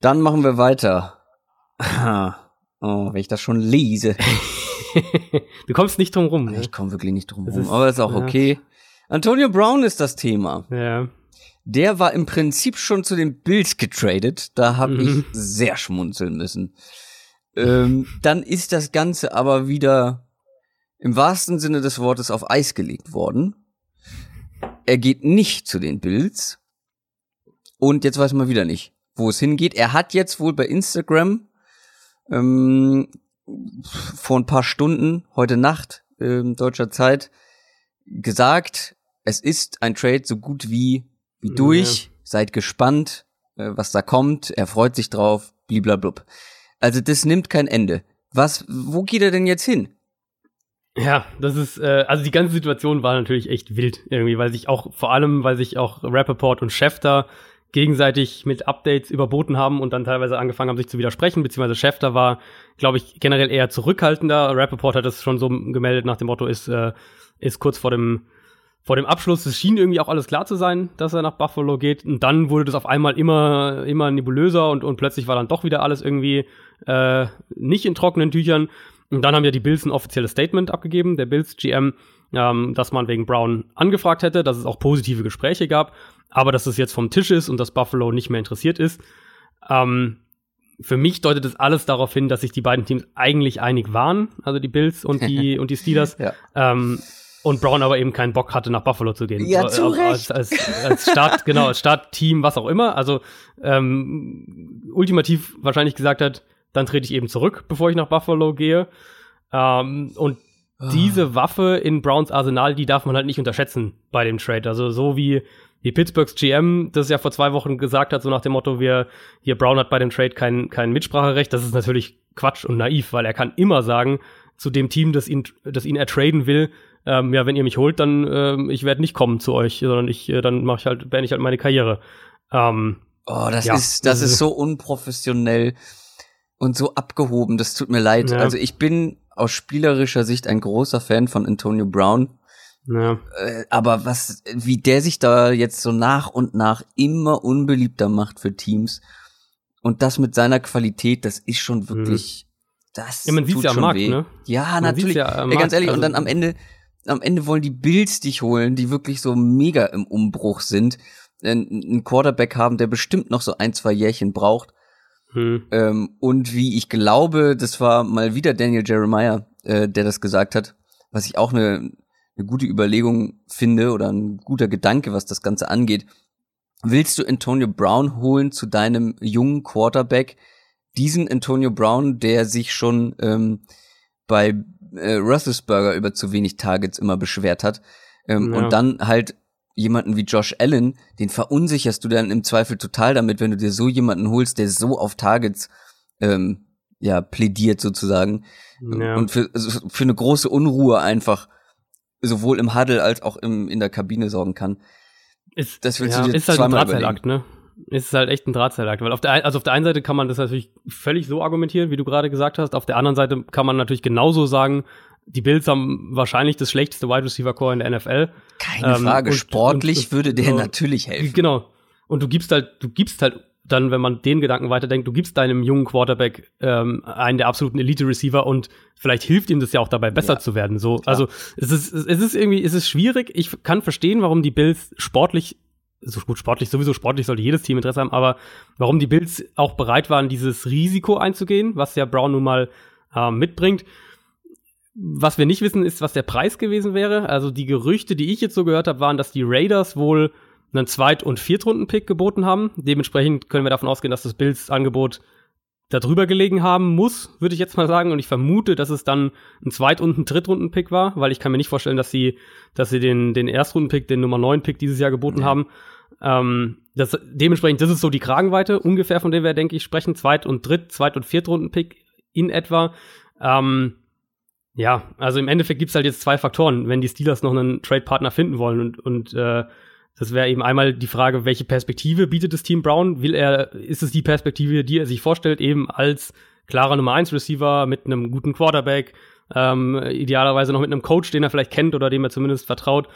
Dann machen wir weiter. [LAUGHS] Oh, wenn ich das schon lese. [LAUGHS] du kommst nicht drum rum. Ne? Ich komme wirklich nicht drum rum, aber ist auch ja. okay. Antonio Brown ist das Thema. Ja. Der war im Prinzip schon zu den Bills getradet. Da habe Mhm. ich sehr schmunzeln müssen. Ähm, dann ist das Ganze aber wieder im wahrsten Sinne des Wortes auf Eis gelegt worden. Er geht nicht zu den Bills. Und jetzt weiß man wieder nicht, wo es hingeht. Er hat jetzt wohl bei Instagram ähm, vor ein paar Stunden, heute Nacht, ähm, deutscher Zeit, gesagt, es ist ein Trade so gut wie, wie durch. Seid gespannt, äh, was da kommt. Er freut sich drauf, bliblablub. Also das nimmt kein Ende. Was, wo geht er denn jetzt hin? Ja, das ist, äh, also die ganze Situation war natürlich echt wild irgendwie, weil sich auch, vor allem, weil sich auch Rappaport und Schefter gegenseitig mit Updates überboten haben und dann teilweise angefangen haben, sich zu widersprechen, beziehungsweise Schefter war, glaube ich, generell eher zurückhaltender. Rappaport hat es schon so gemeldet nach dem Motto, ist, äh, ist kurz vor dem, vor dem Abschluss. Es schien irgendwie auch alles klar zu sein, dass er nach Buffalo geht. Und dann wurde das auf einmal immer, immer nebulöser und, und plötzlich war dann doch wieder alles irgendwie äh, nicht in trockenen Tüchern. Und dann haben ja die Bills ein offizielles Statement abgegeben, der Bills GM, ähm, dass man wegen Brown angefragt hätte, dass es auch positive Gespräche gab, aber dass es jetzt vom Tisch ist und dass Buffalo nicht mehr interessiert ist. Ähm, für mich deutet es alles darauf hin, dass sich die beiden Teams eigentlich einig waren, also die Bills und die [LAUGHS] und die Steelers. Ja. Ähm, und Brown aber eben keinen Bock hatte, nach Buffalo zu gehen. Ja, zu als, als, als Start, [LAUGHS] genau, als Startteam, was auch immer. Also ähm, ultimativ wahrscheinlich gesagt hat, dann trete ich eben zurück, bevor ich nach Buffalo gehe. Ähm, und diese Waffe in Browns Arsenal, die darf man halt nicht unterschätzen bei dem Trade. Also so wie, wie Pittsburghs GM das ja vor zwei Wochen gesagt hat, so nach dem Motto, wir, hier Brown hat bei dem Trade kein, kein Mitspracherecht, das ist natürlich Quatsch und naiv, weil er kann immer sagen zu dem Team, das ihn, das ihn ertraden will, ähm, ja, wenn ihr mich holt, dann ähm, ich werde nicht kommen zu euch, sondern ich, äh, dann mache ich halt, beende ich halt meine Karriere. Ähm, Oh, das Ja, ist, das das ist ist- so unprofessionell und so abgehoben. Das tut mir leid. Ja. Also ich bin aus spielerischer Sicht ein großer Fan von Antonio Brown. ja. Äh, aber was, wie der sich da jetzt so nach und nach immer unbeliebter macht für Teams und das mit seiner Qualität, das ist schon wirklich, das Mhm. Ja, man tut ja schon Markt, weh. ne? Ja, Man natürlich. ja am Ey, ganz Markt, ehrlich, und also- dann am Ende, am Ende wollen die Bills dich holen, die wirklich so mega im Umbruch sind, einen einen Quarterback haben, der bestimmt noch so ein, zwei Jährchen braucht. Hm. Ähm, und wie ich glaube, das war mal wieder Daniel Jeremiah, äh, der das gesagt hat, was ich auch eine, eine gute Überlegung finde oder ein guter Gedanke, was das Ganze angeht. Willst du Antonio Brown holen zu deinem jungen Quarterback? Diesen Antonio Brown, der sich schon ähm, bei äh, Roethlisberger über zu wenig Targets immer beschwert hat. Ähm, Ja. Und dann halt jemanden wie Josh Allen, den verunsicherst du dann im Zweifel total damit, wenn du dir so jemanden holst, der so auf Targets ähm, ja plädiert sozusagen Ja. und für, also für eine große Unruhe einfach sowohl im Huddle als auch im, in der Kabine sorgen kann. Ist, Das willst ja, du dir ist halt ein Drahtseilakt, ne? ist es halt echt ein Drahtseilakt. Weil auf der, also auf der einen Seite kann man das natürlich völlig so argumentieren, wie du gerade gesagt hast. Auf der anderen Seite kann man natürlich genauso sagen, die Bills haben wahrscheinlich das schlechteste Wide Receiver Core in der NFL. Keine ähm, Frage. Und, Sportlich und, würde der natürlich helfen. Genau. Und du gibst halt, du gibst halt dann, wenn man den Gedanken weiterdenkt, du gibst deinem jungen Quarterback ähm, einen der absoluten Elite-Receiver und vielleicht hilft ihm das ja auch dabei, besser ja, zu werden. So, klar. also es ist, es ist irgendwie, es ist schwierig. Ich kann verstehen, warum die Bills sportlich, so gut sportlich, sowieso sportlich sollte jedes Team Interesse haben, aber warum die Bills auch bereit waren, dieses Risiko einzugehen, was ja Brown nun mal äh, mitbringt. Was wir nicht wissen, ist, was der Preis gewesen wäre. Also die Gerüchte, die ich jetzt so gehört habe, waren, dass die Raiders wohl einen Zweit- und Viertrunden-Pick geboten haben. Dementsprechend können wir davon ausgehen, dass das Bills Angebot darüber gelegen haben muss, würde ich jetzt mal sagen. Und ich vermute, dass es dann ein Zweit- und ein Drittrunden-Pick war, weil ich kann mir nicht vorstellen, dass sie, dass sie den, den Erstrunden-Pick, den Nummer 9-Pick dieses Jahr geboten ja. haben. Ähm, das, dementsprechend, das ist so die Kragenweite ungefähr, von der wir, denke ich, sprechen. Zweit- und Dritt-, Zweit- und Viertrunden-Pick in etwa. Ähm, ja, also im Endeffekt gibt's halt jetzt zwei Faktoren, wenn die Steelers noch einen Trade-Partner finden wollen und, und äh, das wäre eben einmal die Frage, welche Perspektive bietet das Team Brown? Will er, ist es die Perspektive, die er sich vorstellt, eben als klarer Nummer 1 Receiver mit einem guten Quarterback, ähm, idealerweise noch mit einem Coach, den er vielleicht kennt oder dem er zumindest vertraut.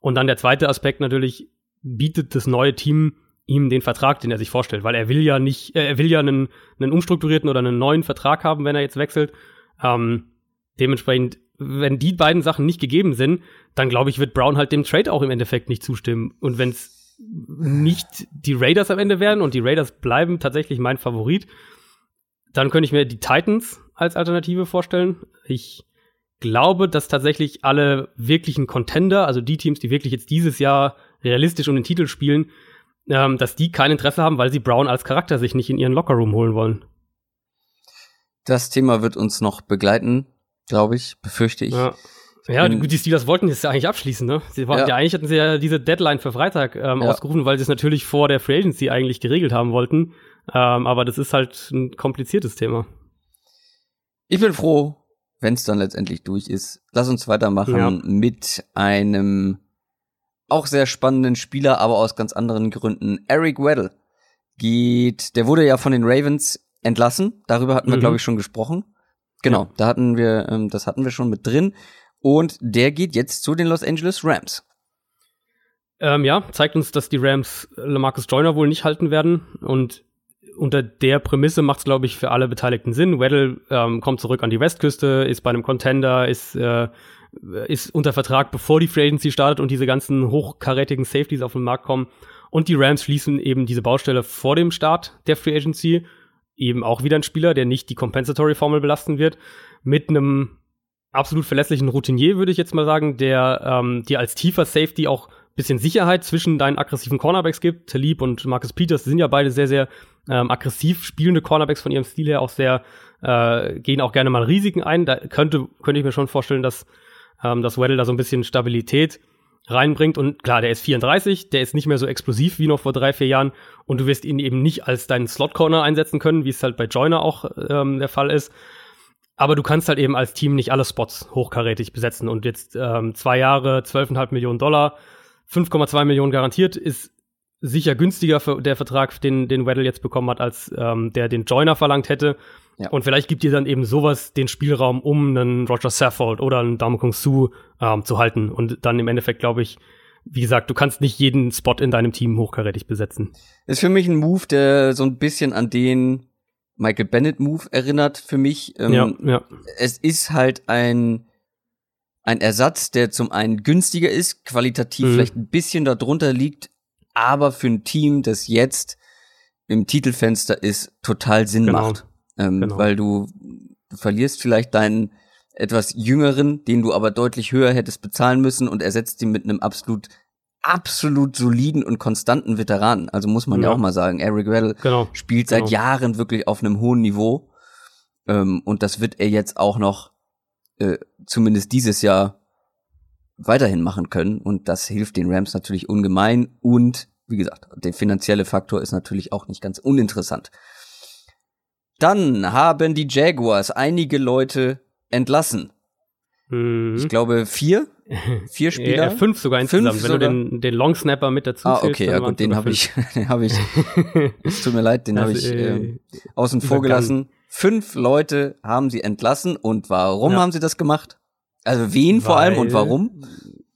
Und dann der zweite Aspekt natürlich, bietet das neue Team ihm den Vertrag, den er sich vorstellt, weil er will ja nicht, äh, er will ja einen, einen umstrukturierten oder einen neuen Vertrag haben, wenn er jetzt wechselt. Ähm, dementsprechend wenn die beiden Sachen nicht gegeben sind, dann glaube ich, wird Brown halt dem Trade auch im Endeffekt nicht zustimmen. Und wenn es nicht die Raiders am Ende werden und die Raiders bleiben tatsächlich mein Favorit, dann könnte ich mir die Titans als Alternative vorstellen. Ich glaube, dass tatsächlich alle wirklichen Contender, also die Teams, die wirklich jetzt dieses Jahr realistisch um den Titel spielen, ähm, dass die kein Interesse haben, weil sie Brown als Charakter sich nicht in ihren Lockerroom holen wollen. Das Thema wird uns noch begleiten glaube ich, befürchte ich. Ja. Ja, die Steelers wollten das ja eigentlich abschließen, ne? Sie wollten, ja. ja eigentlich hatten sie ja diese Deadline für Freitag ähm, ja. ausgerufen, weil sie es natürlich vor der Free Agency eigentlich geregelt haben wollten. Ähm, aber das ist halt ein kompliziertes Thema. Ich bin froh, wenn es dann letztendlich durch ist. Lass uns weitermachen ja. mit einem auch sehr spannenden Spieler, aber aus ganz anderen Gründen. Eric Weddle geht, der wurde ja von den Ravens entlassen. Darüber hatten wir, mhm. glaube ich, schon gesprochen. Genau, ja. da hatten wir, ähm, das hatten wir schon mit drin. Und der geht jetzt zu den Los Angeles Rams. Ähm, ja, zeigt uns, dass die Rams Lamarcus Joyner wohl nicht halten werden. Und unter der Prämisse macht es, glaube ich, für alle Beteiligten Sinn. Weddle ähm, kommt zurück an die Westküste, ist bei einem Contender, ist, äh, ist unter Vertrag, bevor die Free Agency startet und diese ganzen hochkarätigen Safeties auf den Markt kommen. Und die Rams schließen eben diese Baustelle vor dem Start der Free Agency eben auch wieder ein Spieler, der nicht die Compensatory-Formel belasten wird, mit einem absolut verlässlichen Routinier, würde ich jetzt mal sagen, der ähm, dir als tiefer Safety auch bisschen Sicherheit zwischen deinen aggressiven Cornerbacks gibt. Talib und Marcus Peters sind ja beide sehr, sehr ähm, aggressiv spielende Cornerbacks von ihrem Stil her, auch sehr, äh, gehen auch gerne mal Risiken ein. Da könnte, könnte ich mir schon vorstellen, dass, ähm, dass Weddle da so ein bisschen Stabilität reinbringt. Und klar, der ist 34, der ist nicht mehr so explosiv wie noch vor drei, vier Jahren. Und du wirst ihn eben nicht als deinen Slot-Corner einsetzen können, wie es halt bei Joiner auch ähm, der Fall ist. Aber du kannst halt eben als Team nicht alle Spots hochkarätig besetzen. Und jetzt ähm, zwei Jahre, 12,5 Millionen Dollar, 5,2 Millionen garantiert, ist sicher günstiger für der Vertrag, den, den Weddle jetzt bekommen hat, als ähm, der den Joiner verlangt hätte. Ja. Und vielleicht gibt dir dann eben sowas den Spielraum, um einen Roger Saffold oder einen Damokong Su ähm, zu halten. Und dann im Endeffekt, glaube ich, wie gesagt, du kannst nicht jeden Spot in deinem Team hochkarätig besetzen. Ist für mich ein Move, der so ein bisschen an den Michael Bennett Move erinnert für mich. Ähm, ja, ja. Es ist halt ein ein Ersatz, der zum einen günstiger ist, qualitativ mhm. vielleicht ein bisschen darunter liegt, aber für ein Team, das jetzt im Titelfenster ist, total Sinn genau. macht ähm, genau. weil du, du verlierst vielleicht deinen etwas jüngeren, den du aber deutlich höher hättest bezahlen müssen und ersetzt ihn mit einem absolut absolut soliden und konstanten Veteranen. Also muss man ja, ja auch mal sagen, Eric Weddle genau. spielt seit genau. Jahren wirklich auf einem hohen Niveau. Ähm, und das wird er jetzt auch noch äh, zumindest dieses Jahr weiterhin machen können. Und das hilft den Rams natürlich ungemein. Und wie gesagt, der finanzielle Faktor ist natürlich auch nicht ganz uninteressant. Dann haben die Jaguars einige Leute entlassen. Mhm. Ich glaube vier. Vier [LAUGHS] Spieler. Ja, fünf sogar insgesamt, fünf wenn sogar? du den, den Long Snapper mit dazu Ah, okay, ja gut, den habe ich, den habe ich, es [LAUGHS] tut mir leid, den habe ich äh, äh, außen vor gelassen. Fünf Leute haben sie entlassen und warum ja. haben sie das gemacht? Also wen Weil, vor allem und warum?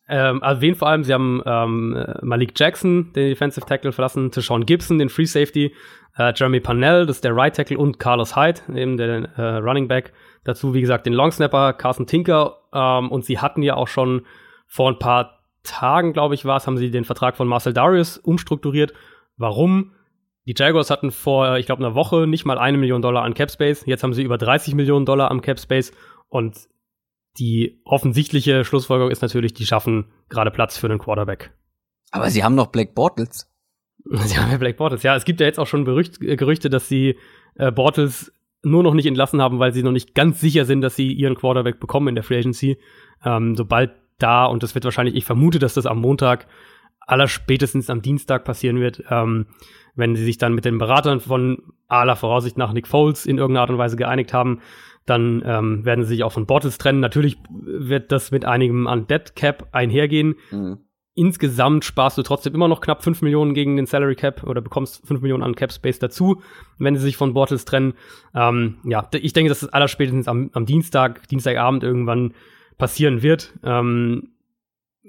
Ähm, also wen vor allem? Sie haben ähm, Malik Jackson, den Defensive Tackle, verlassen, Sean Gibson, den Free Safety, äh, Jeremy Parnell, das ist der Right Tackle und Carlos Hyde, eben der äh, Running Back. Dazu, wie gesagt, den Long Snapper Carson Tinker. Ähm, und sie hatten ja auch schon vor ein paar Tagen, glaube ich, war es, haben sie den Vertrag von Marcel Darius umstrukturiert. Warum? Die Jaguars hatten vor, ich glaube, einer Woche nicht mal eine Million Dollar an Cap Space. Jetzt haben sie über 30 Millionen Dollar am Cap Space. Und die offensichtliche Schlussfolgerung ist natürlich, die schaffen gerade Platz für einen Quarterback. Aber sie haben noch Black Bortles. [LAUGHS] Ja Black Bortles. Ja, es gibt ja jetzt auch schon Berücht, äh, Gerüchte, dass sie äh, Bortles nur noch nicht entlassen haben, weil sie noch nicht ganz sicher sind, dass sie ihren Quarterback bekommen in der Free Agency. Ähm, sobald da, und das wird wahrscheinlich, ich vermute, dass das am Montag, aller spätestens am Dienstag passieren wird, ähm, wenn sie sich dann mit den Beratern von aller Voraussicht nach Nick Foles in irgendeiner Art und Weise geeinigt haben, dann ähm, werden sie sich auch von Bortles trennen. Natürlich wird das mit einigem Undead Cap einhergehen. Mhm. Insgesamt sparst du trotzdem immer noch knapp 5 Millionen gegen den Salary Cap oder bekommst 5 Millionen an Cap Space dazu, wenn sie sich von Bortles trennen. Ähm, ja, ich denke, dass das allerspätestens am, am Dienstag, Dienstagabend irgendwann passieren wird. Ähm,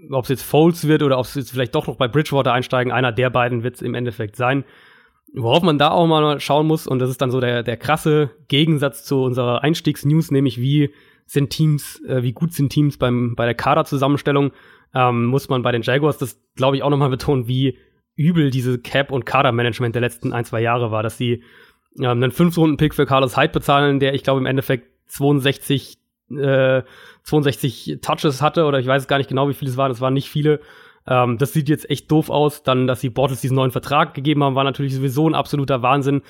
ob es jetzt Foles wird oder ob es jetzt vielleicht doch noch bei Bridgewater einsteigen, einer der beiden wird es im Endeffekt sein. Worauf man da auch mal schauen muss, und das ist dann so der, der krasse Gegensatz zu unserer Einstiegsnews, nämlich wie sind Teams, äh, wie gut sind Teams beim, bei der Kaderzusammenstellung, ähm, muss man bei den Jaguars das, glaube ich, auch nochmal betonen, wie übel diese Cap- und Kadermanagement der letzten ein, zwei Jahre war, dass sie ähm, einen Fünf-Runden-Pick für Carlos Hyde bezahlen, der, ich glaube, im Endeffekt 62, äh, 62 Touches hatte, oder ich weiß gar nicht genau, wie viele es waren, es waren nicht viele, ähm, das sieht jetzt echt doof aus. Dann, dass sie Bortles diesen neuen Vertrag gegeben haben, war natürlich sowieso ein absoluter Wahnsinn.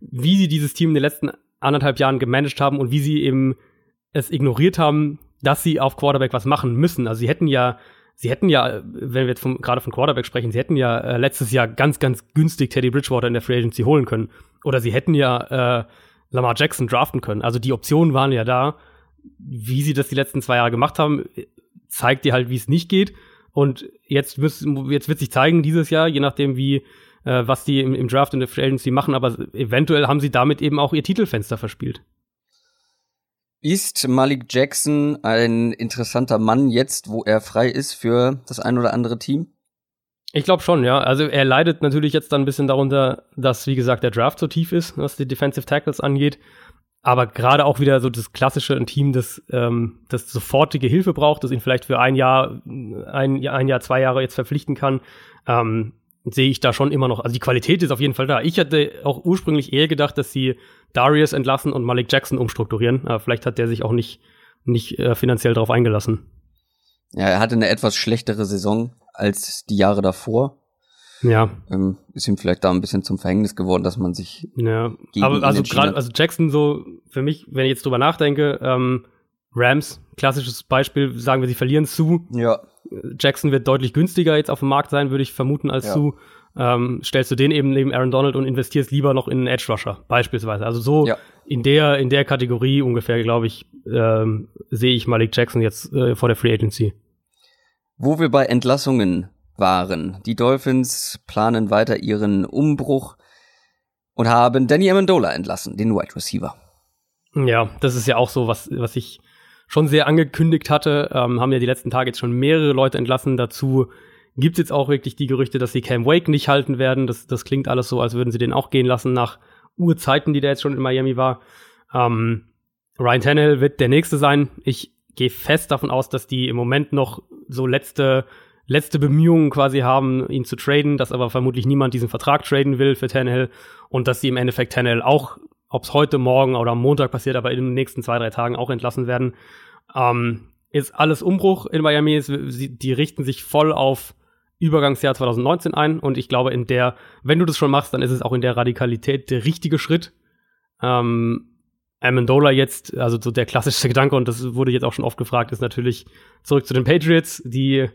Wie sie dieses Team in den letzten anderthalb Jahren gemanagt haben und wie sie eben es ignoriert haben, dass sie auf Quarterback was machen müssen. Also sie hätten ja, sie hätten ja, wenn wir jetzt vom, gerade von Quarterback sprechen, sie hätten ja äh, letztes Jahr ganz, ganz günstig Teddy Bridgewater in der Free Agency holen können. Oder sie hätten ja äh, Lamar Jackson draften können. Also die Optionen waren ja da. Wie sie das die letzten zwei Jahre gemacht haben, zeigt dir halt, wie es nicht geht. Und jetzt, jetzt wird sich zeigen dieses Jahr, je nachdem wie äh, was die im, im Draft und der Free Agency machen, aber eventuell haben sie damit eben auch ihr Titelfenster verspielt. Ist Malik Jackson ein interessanter Mann jetzt, wo er frei ist für das ein oder andere Team? Ich glaube schon, ja. Also er leidet natürlich jetzt dann ein bisschen darunter, dass, wie gesagt, der Draft so tief ist, was die Defensive Tackles angeht aber gerade auch wieder so das klassische Team, das, ähm, das sofortige Hilfe braucht, das ihn vielleicht für ein Jahr, ein, ein Jahr, zwei Jahre jetzt verpflichten kann, ähm, sehe ich da schon immer noch. Also die Qualität ist auf jeden Fall da. Ich hatte auch ursprünglich eher gedacht, dass sie Darius entlassen und Malik Jackson umstrukturieren. Aber vielleicht hat der sich auch nicht, nicht äh, finanziell darauf eingelassen. Ja, er hatte eine etwas schlechtere Saison als die Jahre davor. Ja. Ähm, ist ihm vielleicht da ein bisschen zum Verhängnis geworden, dass man sich. Ja. Aber also gerade, also Jackson so, für mich, wenn ich jetzt drüber nachdenke, ähm, Rams, klassisches Beispiel, sagen wir, sie verlieren zu. Ja. Jackson wird deutlich günstiger jetzt auf dem Markt sein, würde ich vermuten, als ja. Sue. Ähm, stellst du den eben neben Aaron Donald und investierst lieber noch in einen Edge Rusher, beispielsweise. Also so ja. in der, in der Kategorie ungefähr, glaube ich, ähm, sehe ich Malik Jackson jetzt äh, vor der Free Agency. Wo wir bei Entlassungen waren. Die Dolphins planen weiter ihren Umbruch und haben Danny Amendola entlassen, den Wide Receiver. Ja, das ist ja auch so, was, was ich schon sehr angekündigt hatte. Ähm, haben ja die letzten Tage jetzt schon mehrere Leute entlassen. Dazu gibt es jetzt auch wirklich die Gerüchte, dass sie Cam Wake nicht halten werden. Das, das klingt alles so, als würden sie den auch gehen lassen nach Urzeiten, die der jetzt schon in Miami war. Ähm, Ryan Tannehill wird der nächste sein. Ich gehe fest davon aus, dass die im Moment noch so letzte letzte Bemühungen quasi haben, ihn zu traden, dass aber vermutlich niemand diesen Vertrag traden will für Tannehill und dass sie im Endeffekt Tannehill auch, ob es heute, morgen oder am Montag passiert, aber in den nächsten zwei, drei Tagen auch entlassen werden. Ähm, ist alles Umbruch in Miami, die richten sich voll auf Übergangsjahr 2019 ein und ich glaube, in der, wenn du das schon machst, dann ist es auch in der Radikalität der richtige Schritt. Ähm, Amendola jetzt, also so der klassische Gedanke, und das wurde jetzt auch schon oft gefragt, ist natürlich zurück zu den Patriots, die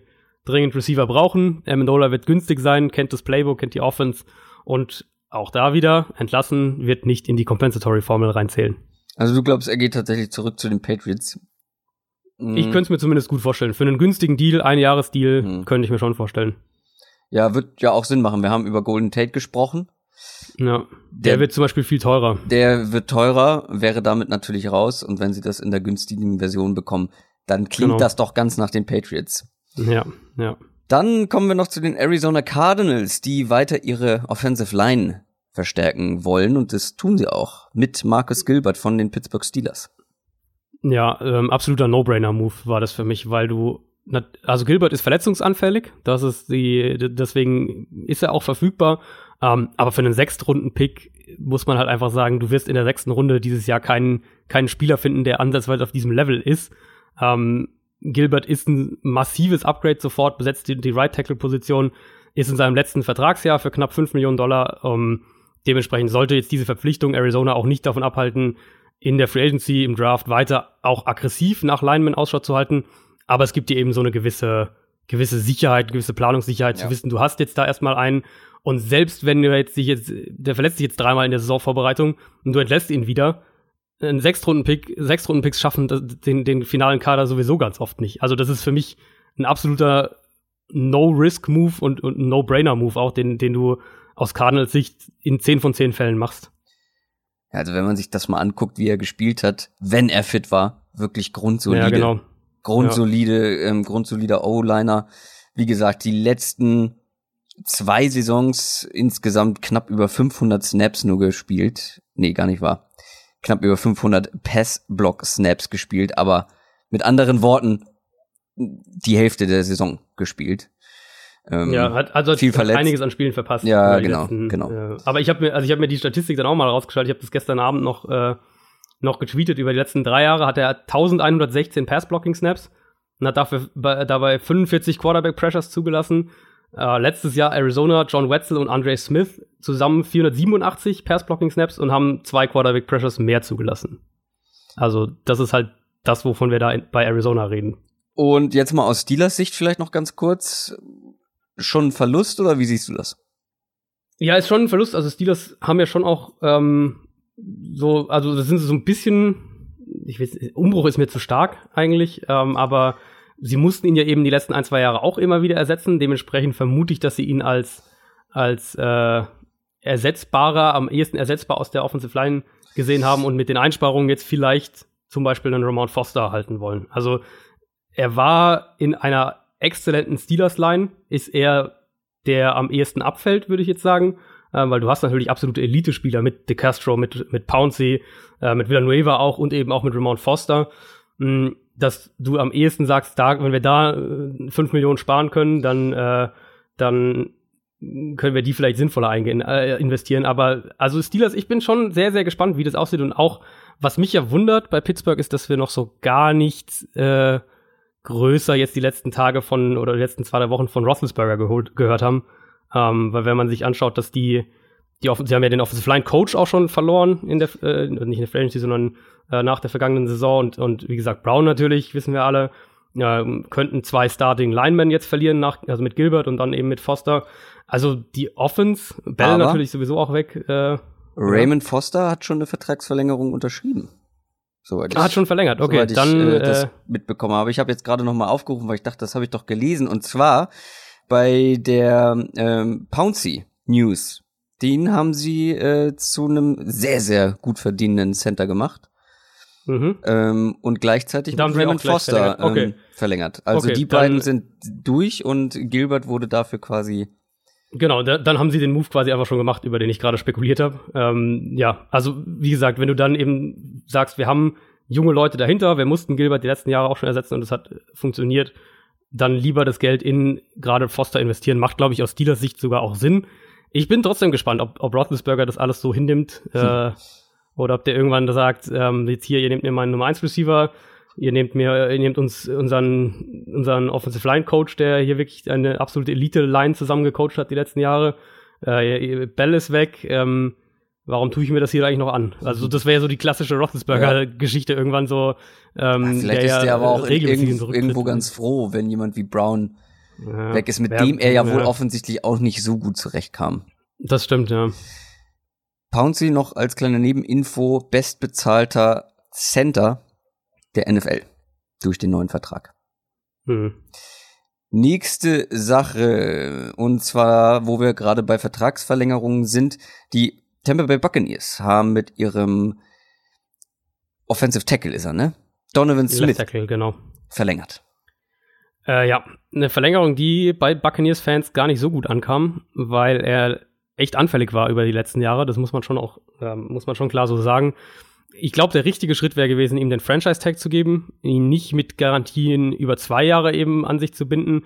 dringend Receiver brauchen. Amendola wird günstig sein, kennt das Playbook, kennt die Offense und auch da wieder entlassen wird nicht in die Compensatory Formel reinzählen. Also du glaubst, er geht tatsächlich zurück zu den Patriots? Ich könnte es mir zumindest gut vorstellen. Für einen günstigen Deal, ein Jahresdeal, Mhm. könnte ich mir schon vorstellen. Ja, wird ja auch Sinn machen. Wir haben über Golden Tate gesprochen. Ja. Der, Der- wird zum Beispiel viel teurer. Der wird teurer, wäre damit natürlich raus. Und wenn sie das in der günstigen Version bekommen, dann klingt Genau. das doch ganz nach den Patriots. Ja, ja. Dann kommen wir noch zu den Arizona Cardinals, die weiter ihre Offensive Line verstärken wollen. Und das tun sie auch mit Marcus Gilbert von den Pittsburgh Steelers. Ja, ähm, absoluter No-Brainer-Move war das für mich, weil du, also Gilbert ist verletzungsanfällig, das ist die, deswegen ist er auch verfügbar. Ähm, aber für einen Sechstrunden-Pick muss man halt einfach sagen, du wirst in der sechsten Runde dieses Jahr keinen, keinen Spieler finden, der ansatzweise auf diesem Level ist. Ähm, Gilbert ist ein massives Upgrade sofort, besetzt die, die Right-Tackle-Position, ist in seinem letzten Vertragsjahr für knapp 5 Millionen Dollar. Ähm, dementsprechend sollte jetzt diese Verpflichtung Arizona auch nicht davon abhalten, in der Free Agency im Draft weiter auch aggressiv nach Lineman Ausschau zu halten. Aber es gibt dir eben so eine gewisse, gewisse Sicherheit, gewisse Planungssicherheit Ja. zu wissen, du hast jetzt da erstmal einen. Und selbst wenn du jetzt dich jetzt, der verletzt sich jetzt dreimal in der Saisonvorbereitung und du entlässt ihn wieder, ein Sechstrunden-Pick, Sechstrunden-Picks schaffen den, den finalen Kader sowieso ganz oft nicht. Also das ist für mich ein absoluter No-Risk-Move und, und ein No-Brainer-Move auch, den, den du aus Cardinals Sicht in 10 von 10 Fällen machst. Ja, Also wenn man sich das mal anguckt, wie er gespielt hat, wenn er fit war, wirklich grundsolide. Ja, genau. Grundsolide, ähm, grundsolider O-Liner. Wie gesagt, die letzten zwei Saisons insgesamt knapp über 500 Snaps nur gespielt. Nee, gar nicht wahr. Knapp über 500 Pass-Block-Snaps gespielt, aber mit anderen Worten, die Hälfte der Saison gespielt. Ähm, Ja, hat also viel hat einiges an Spielen verpasst. Ja, Äh, genau, genau. Äh, aber ich habe mir, also ich habe mir die Statistik dann auch mal rausgeschaltet. Ich habe das gestern Abend noch äh, noch getweetet. Über die letzten drei Jahre hat er 1116 Pass-Blocking-Snaps und hat dafür bei, dabei 45 Quarterback-Pressures zugelassen. Äh, letztes Jahr Arizona, John Wetzel und Andre Smith zusammen 487 Pass-Blocking-Snaps und haben zwei Quarterback-Pressures mehr zugelassen. Also das ist halt das, wovon wir da in, bei Arizona reden. Und jetzt mal aus Steelers Sicht vielleicht noch ganz kurz. Schon ein Verlust oder wie siehst du das? Ja, ist schon ein Verlust. Also Steelers haben ja schon auch ähm, so, also das sind so ein bisschen, ich weiß, Umbruch ist mir zu stark eigentlich, ähm, aber sie mussten ihn ja eben die letzten ein, zwei Jahre auch immer wieder ersetzen. Dementsprechend vermute ich, dass sie ihn als, als äh, ersetzbarer, am ehesten ersetzbar aus der Offensive Line gesehen haben und mit den Einsparungen jetzt vielleicht zum Beispiel einen Ramon Foster halten wollen. Also er war in einer exzellenten Steelers-Line, ist er der am ehesten abfällt, würde ich jetzt sagen, äh, weil du hast natürlich absolute Elite-Spieler mit De Castro, mit, mit Pouncey, äh, mit Villanueva auch und eben auch mit Ramon Foster, mh, dass du am ehesten sagst, da, wenn wir da äh, 5 Millionen sparen können, dann, äh, dann können wir die vielleicht sinnvoller eingehen, äh, investieren. Aber also Steelers, ich bin schon sehr, sehr gespannt, wie das aussieht. Und auch, was mich ja wundert bei Pittsburgh, ist, dass wir noch so gar nichts äh, größer jetzt die letzten Tage von oder die letzten zwei drei Wochen von Roethlisberger geholt, gehört haben. Ähm, weil wenn man sich anschaut, dass die, die Offen sie haben ja den Offensive Line Coach auch schon verloren in der, äh, nicht in der Free Agency, sondern äh, nach der vergangenen Saison und, und wie gesagt, Brown natürlich, wissen wir alle, ähm, könnten zwei Starting Linemen jetzt verlieren, nach, also mit Gilbert und dann eben mit Foster. Also die Offense, Bell Aber- natürlich sowieso auch weg, äh, Raymond Foster hat schon eine Vertragsverlängerung unterschrieben. Soweit ich, hat schon verlängert. Okay, ich, dann äh, das äh, mitbekommen habe. Ich habe jetzt gerade noch mal aufgerufen, weil ich dachte, das habe ich doch gelesen. Und zwar bei der ähm, Pouncy News. Den haben sie äh, zu einem sehr, sehr gut verdienenden Center gemacht. mhm. Ähm, und gleichzeitig mit Raymond Foster verlängert. Okay. ähm, verlängert. Also Okay, die beiden sind durch und Gilbert wurde dafür quasi Genau, da, dann haben sie den Move quasi einfach schon gemacht, über den ich gerade spekuliert habe. Ähm, ja, also wie gesagt, wenn du dann eben sagst, wir haben junge Leute dahinter, wir mussten Gilbert die letzten Jahre auch schon ersetzen und es hat funktioniert, dann lieber das Geld in gerade Foster investieren, macht, glaube ich, aus Steelers Sicht sogar auch Sinn. Ich bin trotzdem gespannt, ob, ob Roethlisberger das alles so hinnimmt äh, oder ob der irgendwann sagt, ähm, jetzt hier, ihr nehmt mir meinen Nummer 1 Receiver, ihr nehmt mir, ihr nehmt uns unseren, unseren Offensive Line Coach, der hier wirklich eine absolute Elite-Line zusammengecoacht hat die letzten Jahre. Äh, Bell ist weg. Ähm, warum tue ich mir das hier eigentlich noch an? Also das wäre so die klassische Roethlisberger-Geschichte irgendwann so. Ähm, Vielleicht ist ja, der aber auch äh, irgendwo ganz froh, wenn jemand wie Brown ja, weg ist, mit Ja, dem er ja wohl offensichtlich auch nicht so gut zurechtkam. Das stimmt, ja. Pouncy noch als kleine Nebeninfo bestbezahlter Center der NFL. durch den neuen Vertrag. Hm. Nächste Sache, und zwar, wo wir gerade bei Vertragsverlängerungen sind, die Tampa Bay Buccaneers haben mit ihrem Offensive Tackle ist er, ne? Donovan Smith. Tackle, genau. Verlängert. Äh, ja, eine Verlängerung, die bei Buccaneers-Fans gar nicht so gut ankam, weil er echt anfällig war über die letzten Jahre. Das muss man schon auch, äh, muss man schon klar so sagen ich glaube, der richtige Schritt wäre gewesen, ihm den Franchise-Tag zu geben, ihn nicht mit Garantien über zwei Jahre eben an sich zu binden.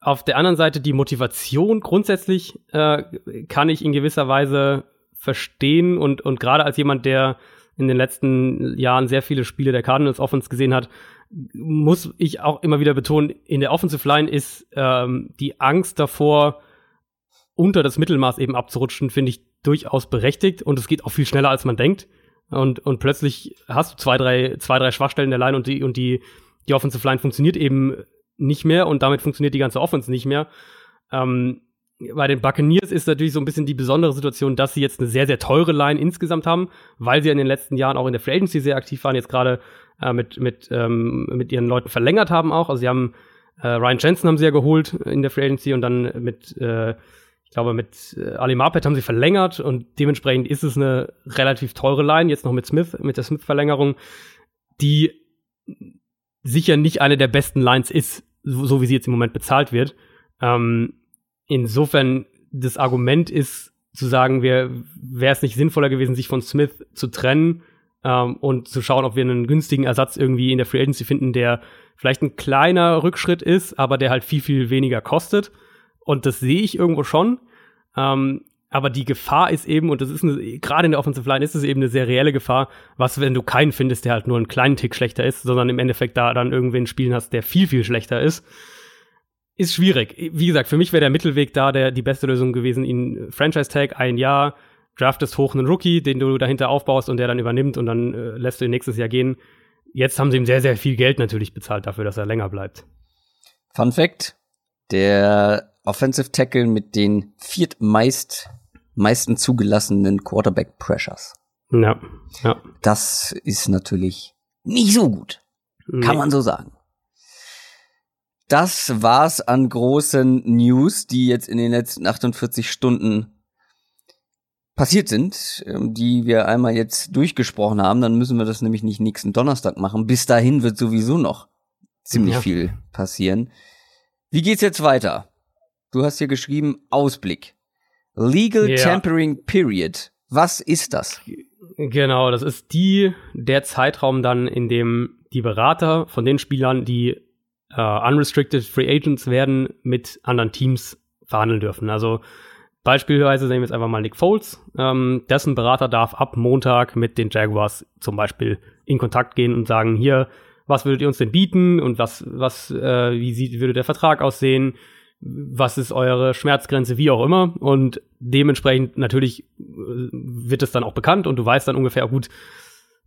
Auf der anderen Seite die Motivation grundsätzlich äh, kann ich in gewisser Weise verstehen und, und gerade als jemand, der in den letzten Jahren sehr viele Spiele der Cardinals Offense gesehen hat, muss ich auch immer wieder betonen, in der Offensive Line ist ähm, die Angst davor, unter das Mittelmaß eben abzurutschen, finde ich durchaus berechtigt und es geht auch viel schneller, als man denkt und, und plötzlich hast du zwei, drei, zwei, drei Schwachstellen der Line und die, und die, die Offensive Line funktioniert eben nicht mehr und damit funktioniert die ganze Offense nicht mehr. Ähm, bei den Buccaneers ist natürlich so ein bisschen die besondere Situation, dass sie jetzt eine sehr, sehr teure Line insgesamt haben, weil sie in den letzten Jahren auch in der Free Agency sehr aktiv waren, jetzt gerade äh, mit, mit, ähm, mit ihren Leuten verlängert haben auch. Also sie haben äh, Ryan Jensen haben sie ja geholt in der Free Agency und dann mit äh, ich glaube, mit äh, Ali Marpet haben sie verlängert und dementsprechend ist es eine relativ teure Line, jetzt noch mit Smith, mit der Smith-Verlängerung, die sicher nicht eine der besten Lines ist, so, so wie sie jetzt im Moment bezahlt wird. Ähm, insofern, das Argument ist zu sagen, wäre es nicht sinnvoller gewesen, sich von Smith zu trennen ähm, und zu schauen, ob wir einen günstigen Ersatz irgendwie in der Free Agency finden, der vielleicht ein kleiner Rückschritt ist, aber der halt viel, viel weniger kostet. Und das sehe ich irgendwo schon. Ähm, aber die Gefahr ist eben, und das ist gerade in der Offensive Line ist es eben eine sehr reelle Gefahr, was, wenn du keinen findest, der halt nur einen kleinen Tick schlechter ist, sondern im Endeffekt da dann irgendwen spielen hast, der viel, viel schlechter ist, ist schwierig. Wie gesagt, für mich wäre der Mittelweg da der die beste Lösung gewesen, ihn Franchise-Tag, ein Jahr, draftest hoch einen Rookie, den du dahinter aufbaust und der dann übernimmt und dann äh, lässt du ihn nächstes Jahr gehen. Jetzt haben sie ihm sehr, sehr viel Geld natürlich bezahlt dafür, dass er länger bleibt. Fun Fact, der Offensive Tackle mit den viertmeist meisten zugelassenen Quarterback Pressures. Ja, ja. Das ist natürlich nicht so gut. Nee. Kann man so sagen. Das war's an großen News, die jetzt in den letzten 48 Stunden passiert sind, ähm, die wir einmal jetzt durchgesprochen haben. Dann müssen wir das nämlich nicht nächsten Donnerstag machen. Bis dahin wird sowieso noch ziemlich ja. viel passieren. Wie geht's jetzt weiter? Du hast hier geschrieben Ausblick. Legal ja. Tampering Period. Was ist das? Genau, das ist die der Zeitraum dann, in dem die Berater von den Spielern, die äh, unrestricted Free Agents werden, mit anderen Teams verhandeln dürfen. Also beispielsweise nehmen wir jetzt einfach mal Nick Foles. Ähm, dessen Berater darf ab Montag mit den Jaguars zum Beispiel in Kontakt gehen und sagen, hier, was würdet ihr uns denn bieten und was, was, äh, wie sieht, würde der Vertrag aussehen, was ist eure Schmerzgrenze, wie auch immer. Und dementsprechend natürlich äh, wird es dann auch bekannt und du weißt dann ungefähr, gut,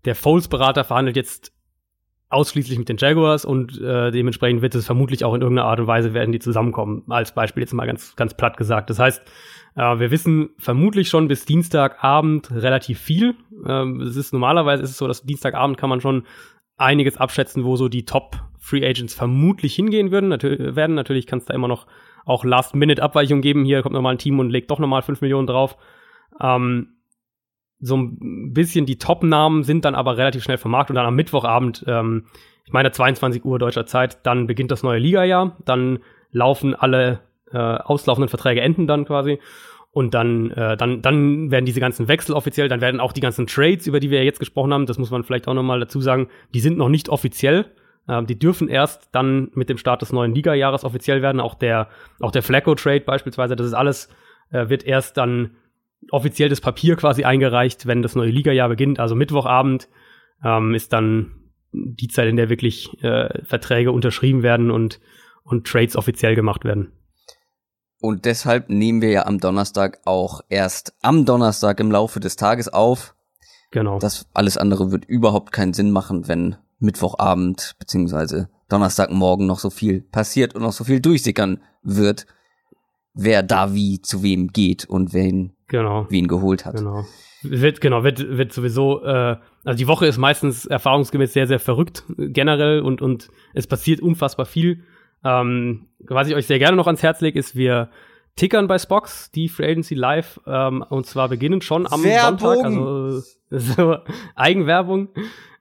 der Foles-Berater verhandelt jetzt ausschließlich mit den Jaguars und äh, dementsprechend wird es vermutlich auch in irgendeiner Art und Weise werden die zusammenkommen. Als Beispiel jetzt mal ganz, ganz platt gesagt. Das heißt, äh, wir wissen vermutlich schon bis Dienstagabend relativ viel. Ähm, es ist normalerweise ist es so, dass Dienstagabend kann man schon einiges abschätzen, wo so die Top Free Agents vermutlich hingehen würden. Natürlich, werden. Natürlich kann es da immer noch auch Last-Minute-Abweichungen geben. Hier kommt nochmal ein Team und legt doch nochmal 5 Millionen drauf. Ähm, so ein bisschen die Top-Namen sind dann aber relativ schnell vermarktet und dann am Mittwochabend, ähm, ich meine 22 Uhr deutscher Zeit, dann beginnt das neue Liga-Jahr. Dann laufen alle äh, auslaufenden Verträge enden dann quasi. Und dann, äh, dann, dann werden diese ganzen Wechsel offiziell, dann werden auch die ganzen Trades, über die wir jetzt gesprochen haben, das muss man vielleicht auch nochmal dazu sagen, die sind noch nicht offiziell. Ähm, die dürfen erst dann mit dem Start des neuen Liga-Jahres offiziell werden. Auch der, auch der Flacco-Trade beispielsweise, das ist alles, äh, wird erst dann offiziell das Papier quasi eingereicht, wenn das neue Liga-Jahr beginnt. Also Mittwochabend ähm, ist dann die Zeit, in der wirklich äh, Verträge unterschrieben werden und, und Trades offiziell gemacht werden. Und deshalb nehmen wir ja am Donnerstag auch erst am Donnerstag im Laufe des Tages auf. Genau. Das alles andere wird überhaupt keinen Sinn machen, wenn Mittwochabend beziehungsweise Donnerstagmorgen noch so viel passiert und noch so viel durchsickern wird, wer da wie zu wem geht und wen genau. wie ihn geholt hat. Genau. Wird, genau, wird, wird sowieso, äh, also die Woche ist meistens erfahrungsgemäß sehr, sehr verrückt äh, generell und, und es passiert unfassbar viel. Ähm, was ich euch sehr gerne noch ans Herz lege, ist, wir tickern bei Spox, die Free Agency Live, ähm, und zwar beginnen schon am Werbung. Sonntag, also [LAUGHS] so, Eigenwerbung.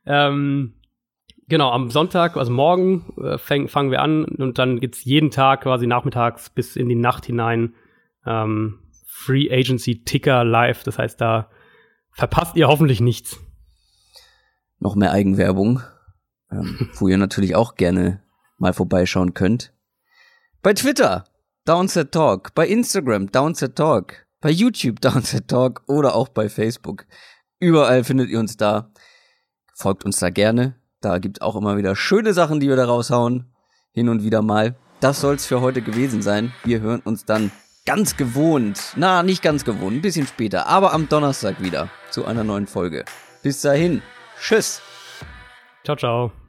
Ähm, genau, am Sonntag, also morgen, äh, fang, fangen wir an und dann gibt's jeden Tag quasi nachmittags bis in die Nacht hinein ähm, Free Agency Ticker live. Das heißt, da verpasst ihr hoffentlich nichts. Noch mehr Eigenwerbung, ähm, wo ihr natürlich auch gerne mal vorbeischauen könnt. Bei Twitter, Downset Talk, bei Instagram, Downset Talk, bei YouTube, [LAUGHS] Downset Talk oder auch bei Facebook. Überall findet ihr uns da. Folgt uns da gerne. Da gibt's auch immer wieder schöne Sachen, die wir da raushauen. Hin und wieder mal. Das soll's für heute gewesen sein. Wir hören uns dann ganz gewohnt, na, nicht ganz gewohnt, ein bisschen später, aber am Donnerstag wieder zu einer neuen Folge. Bis dahin. Tschüss. Ciao, ciao.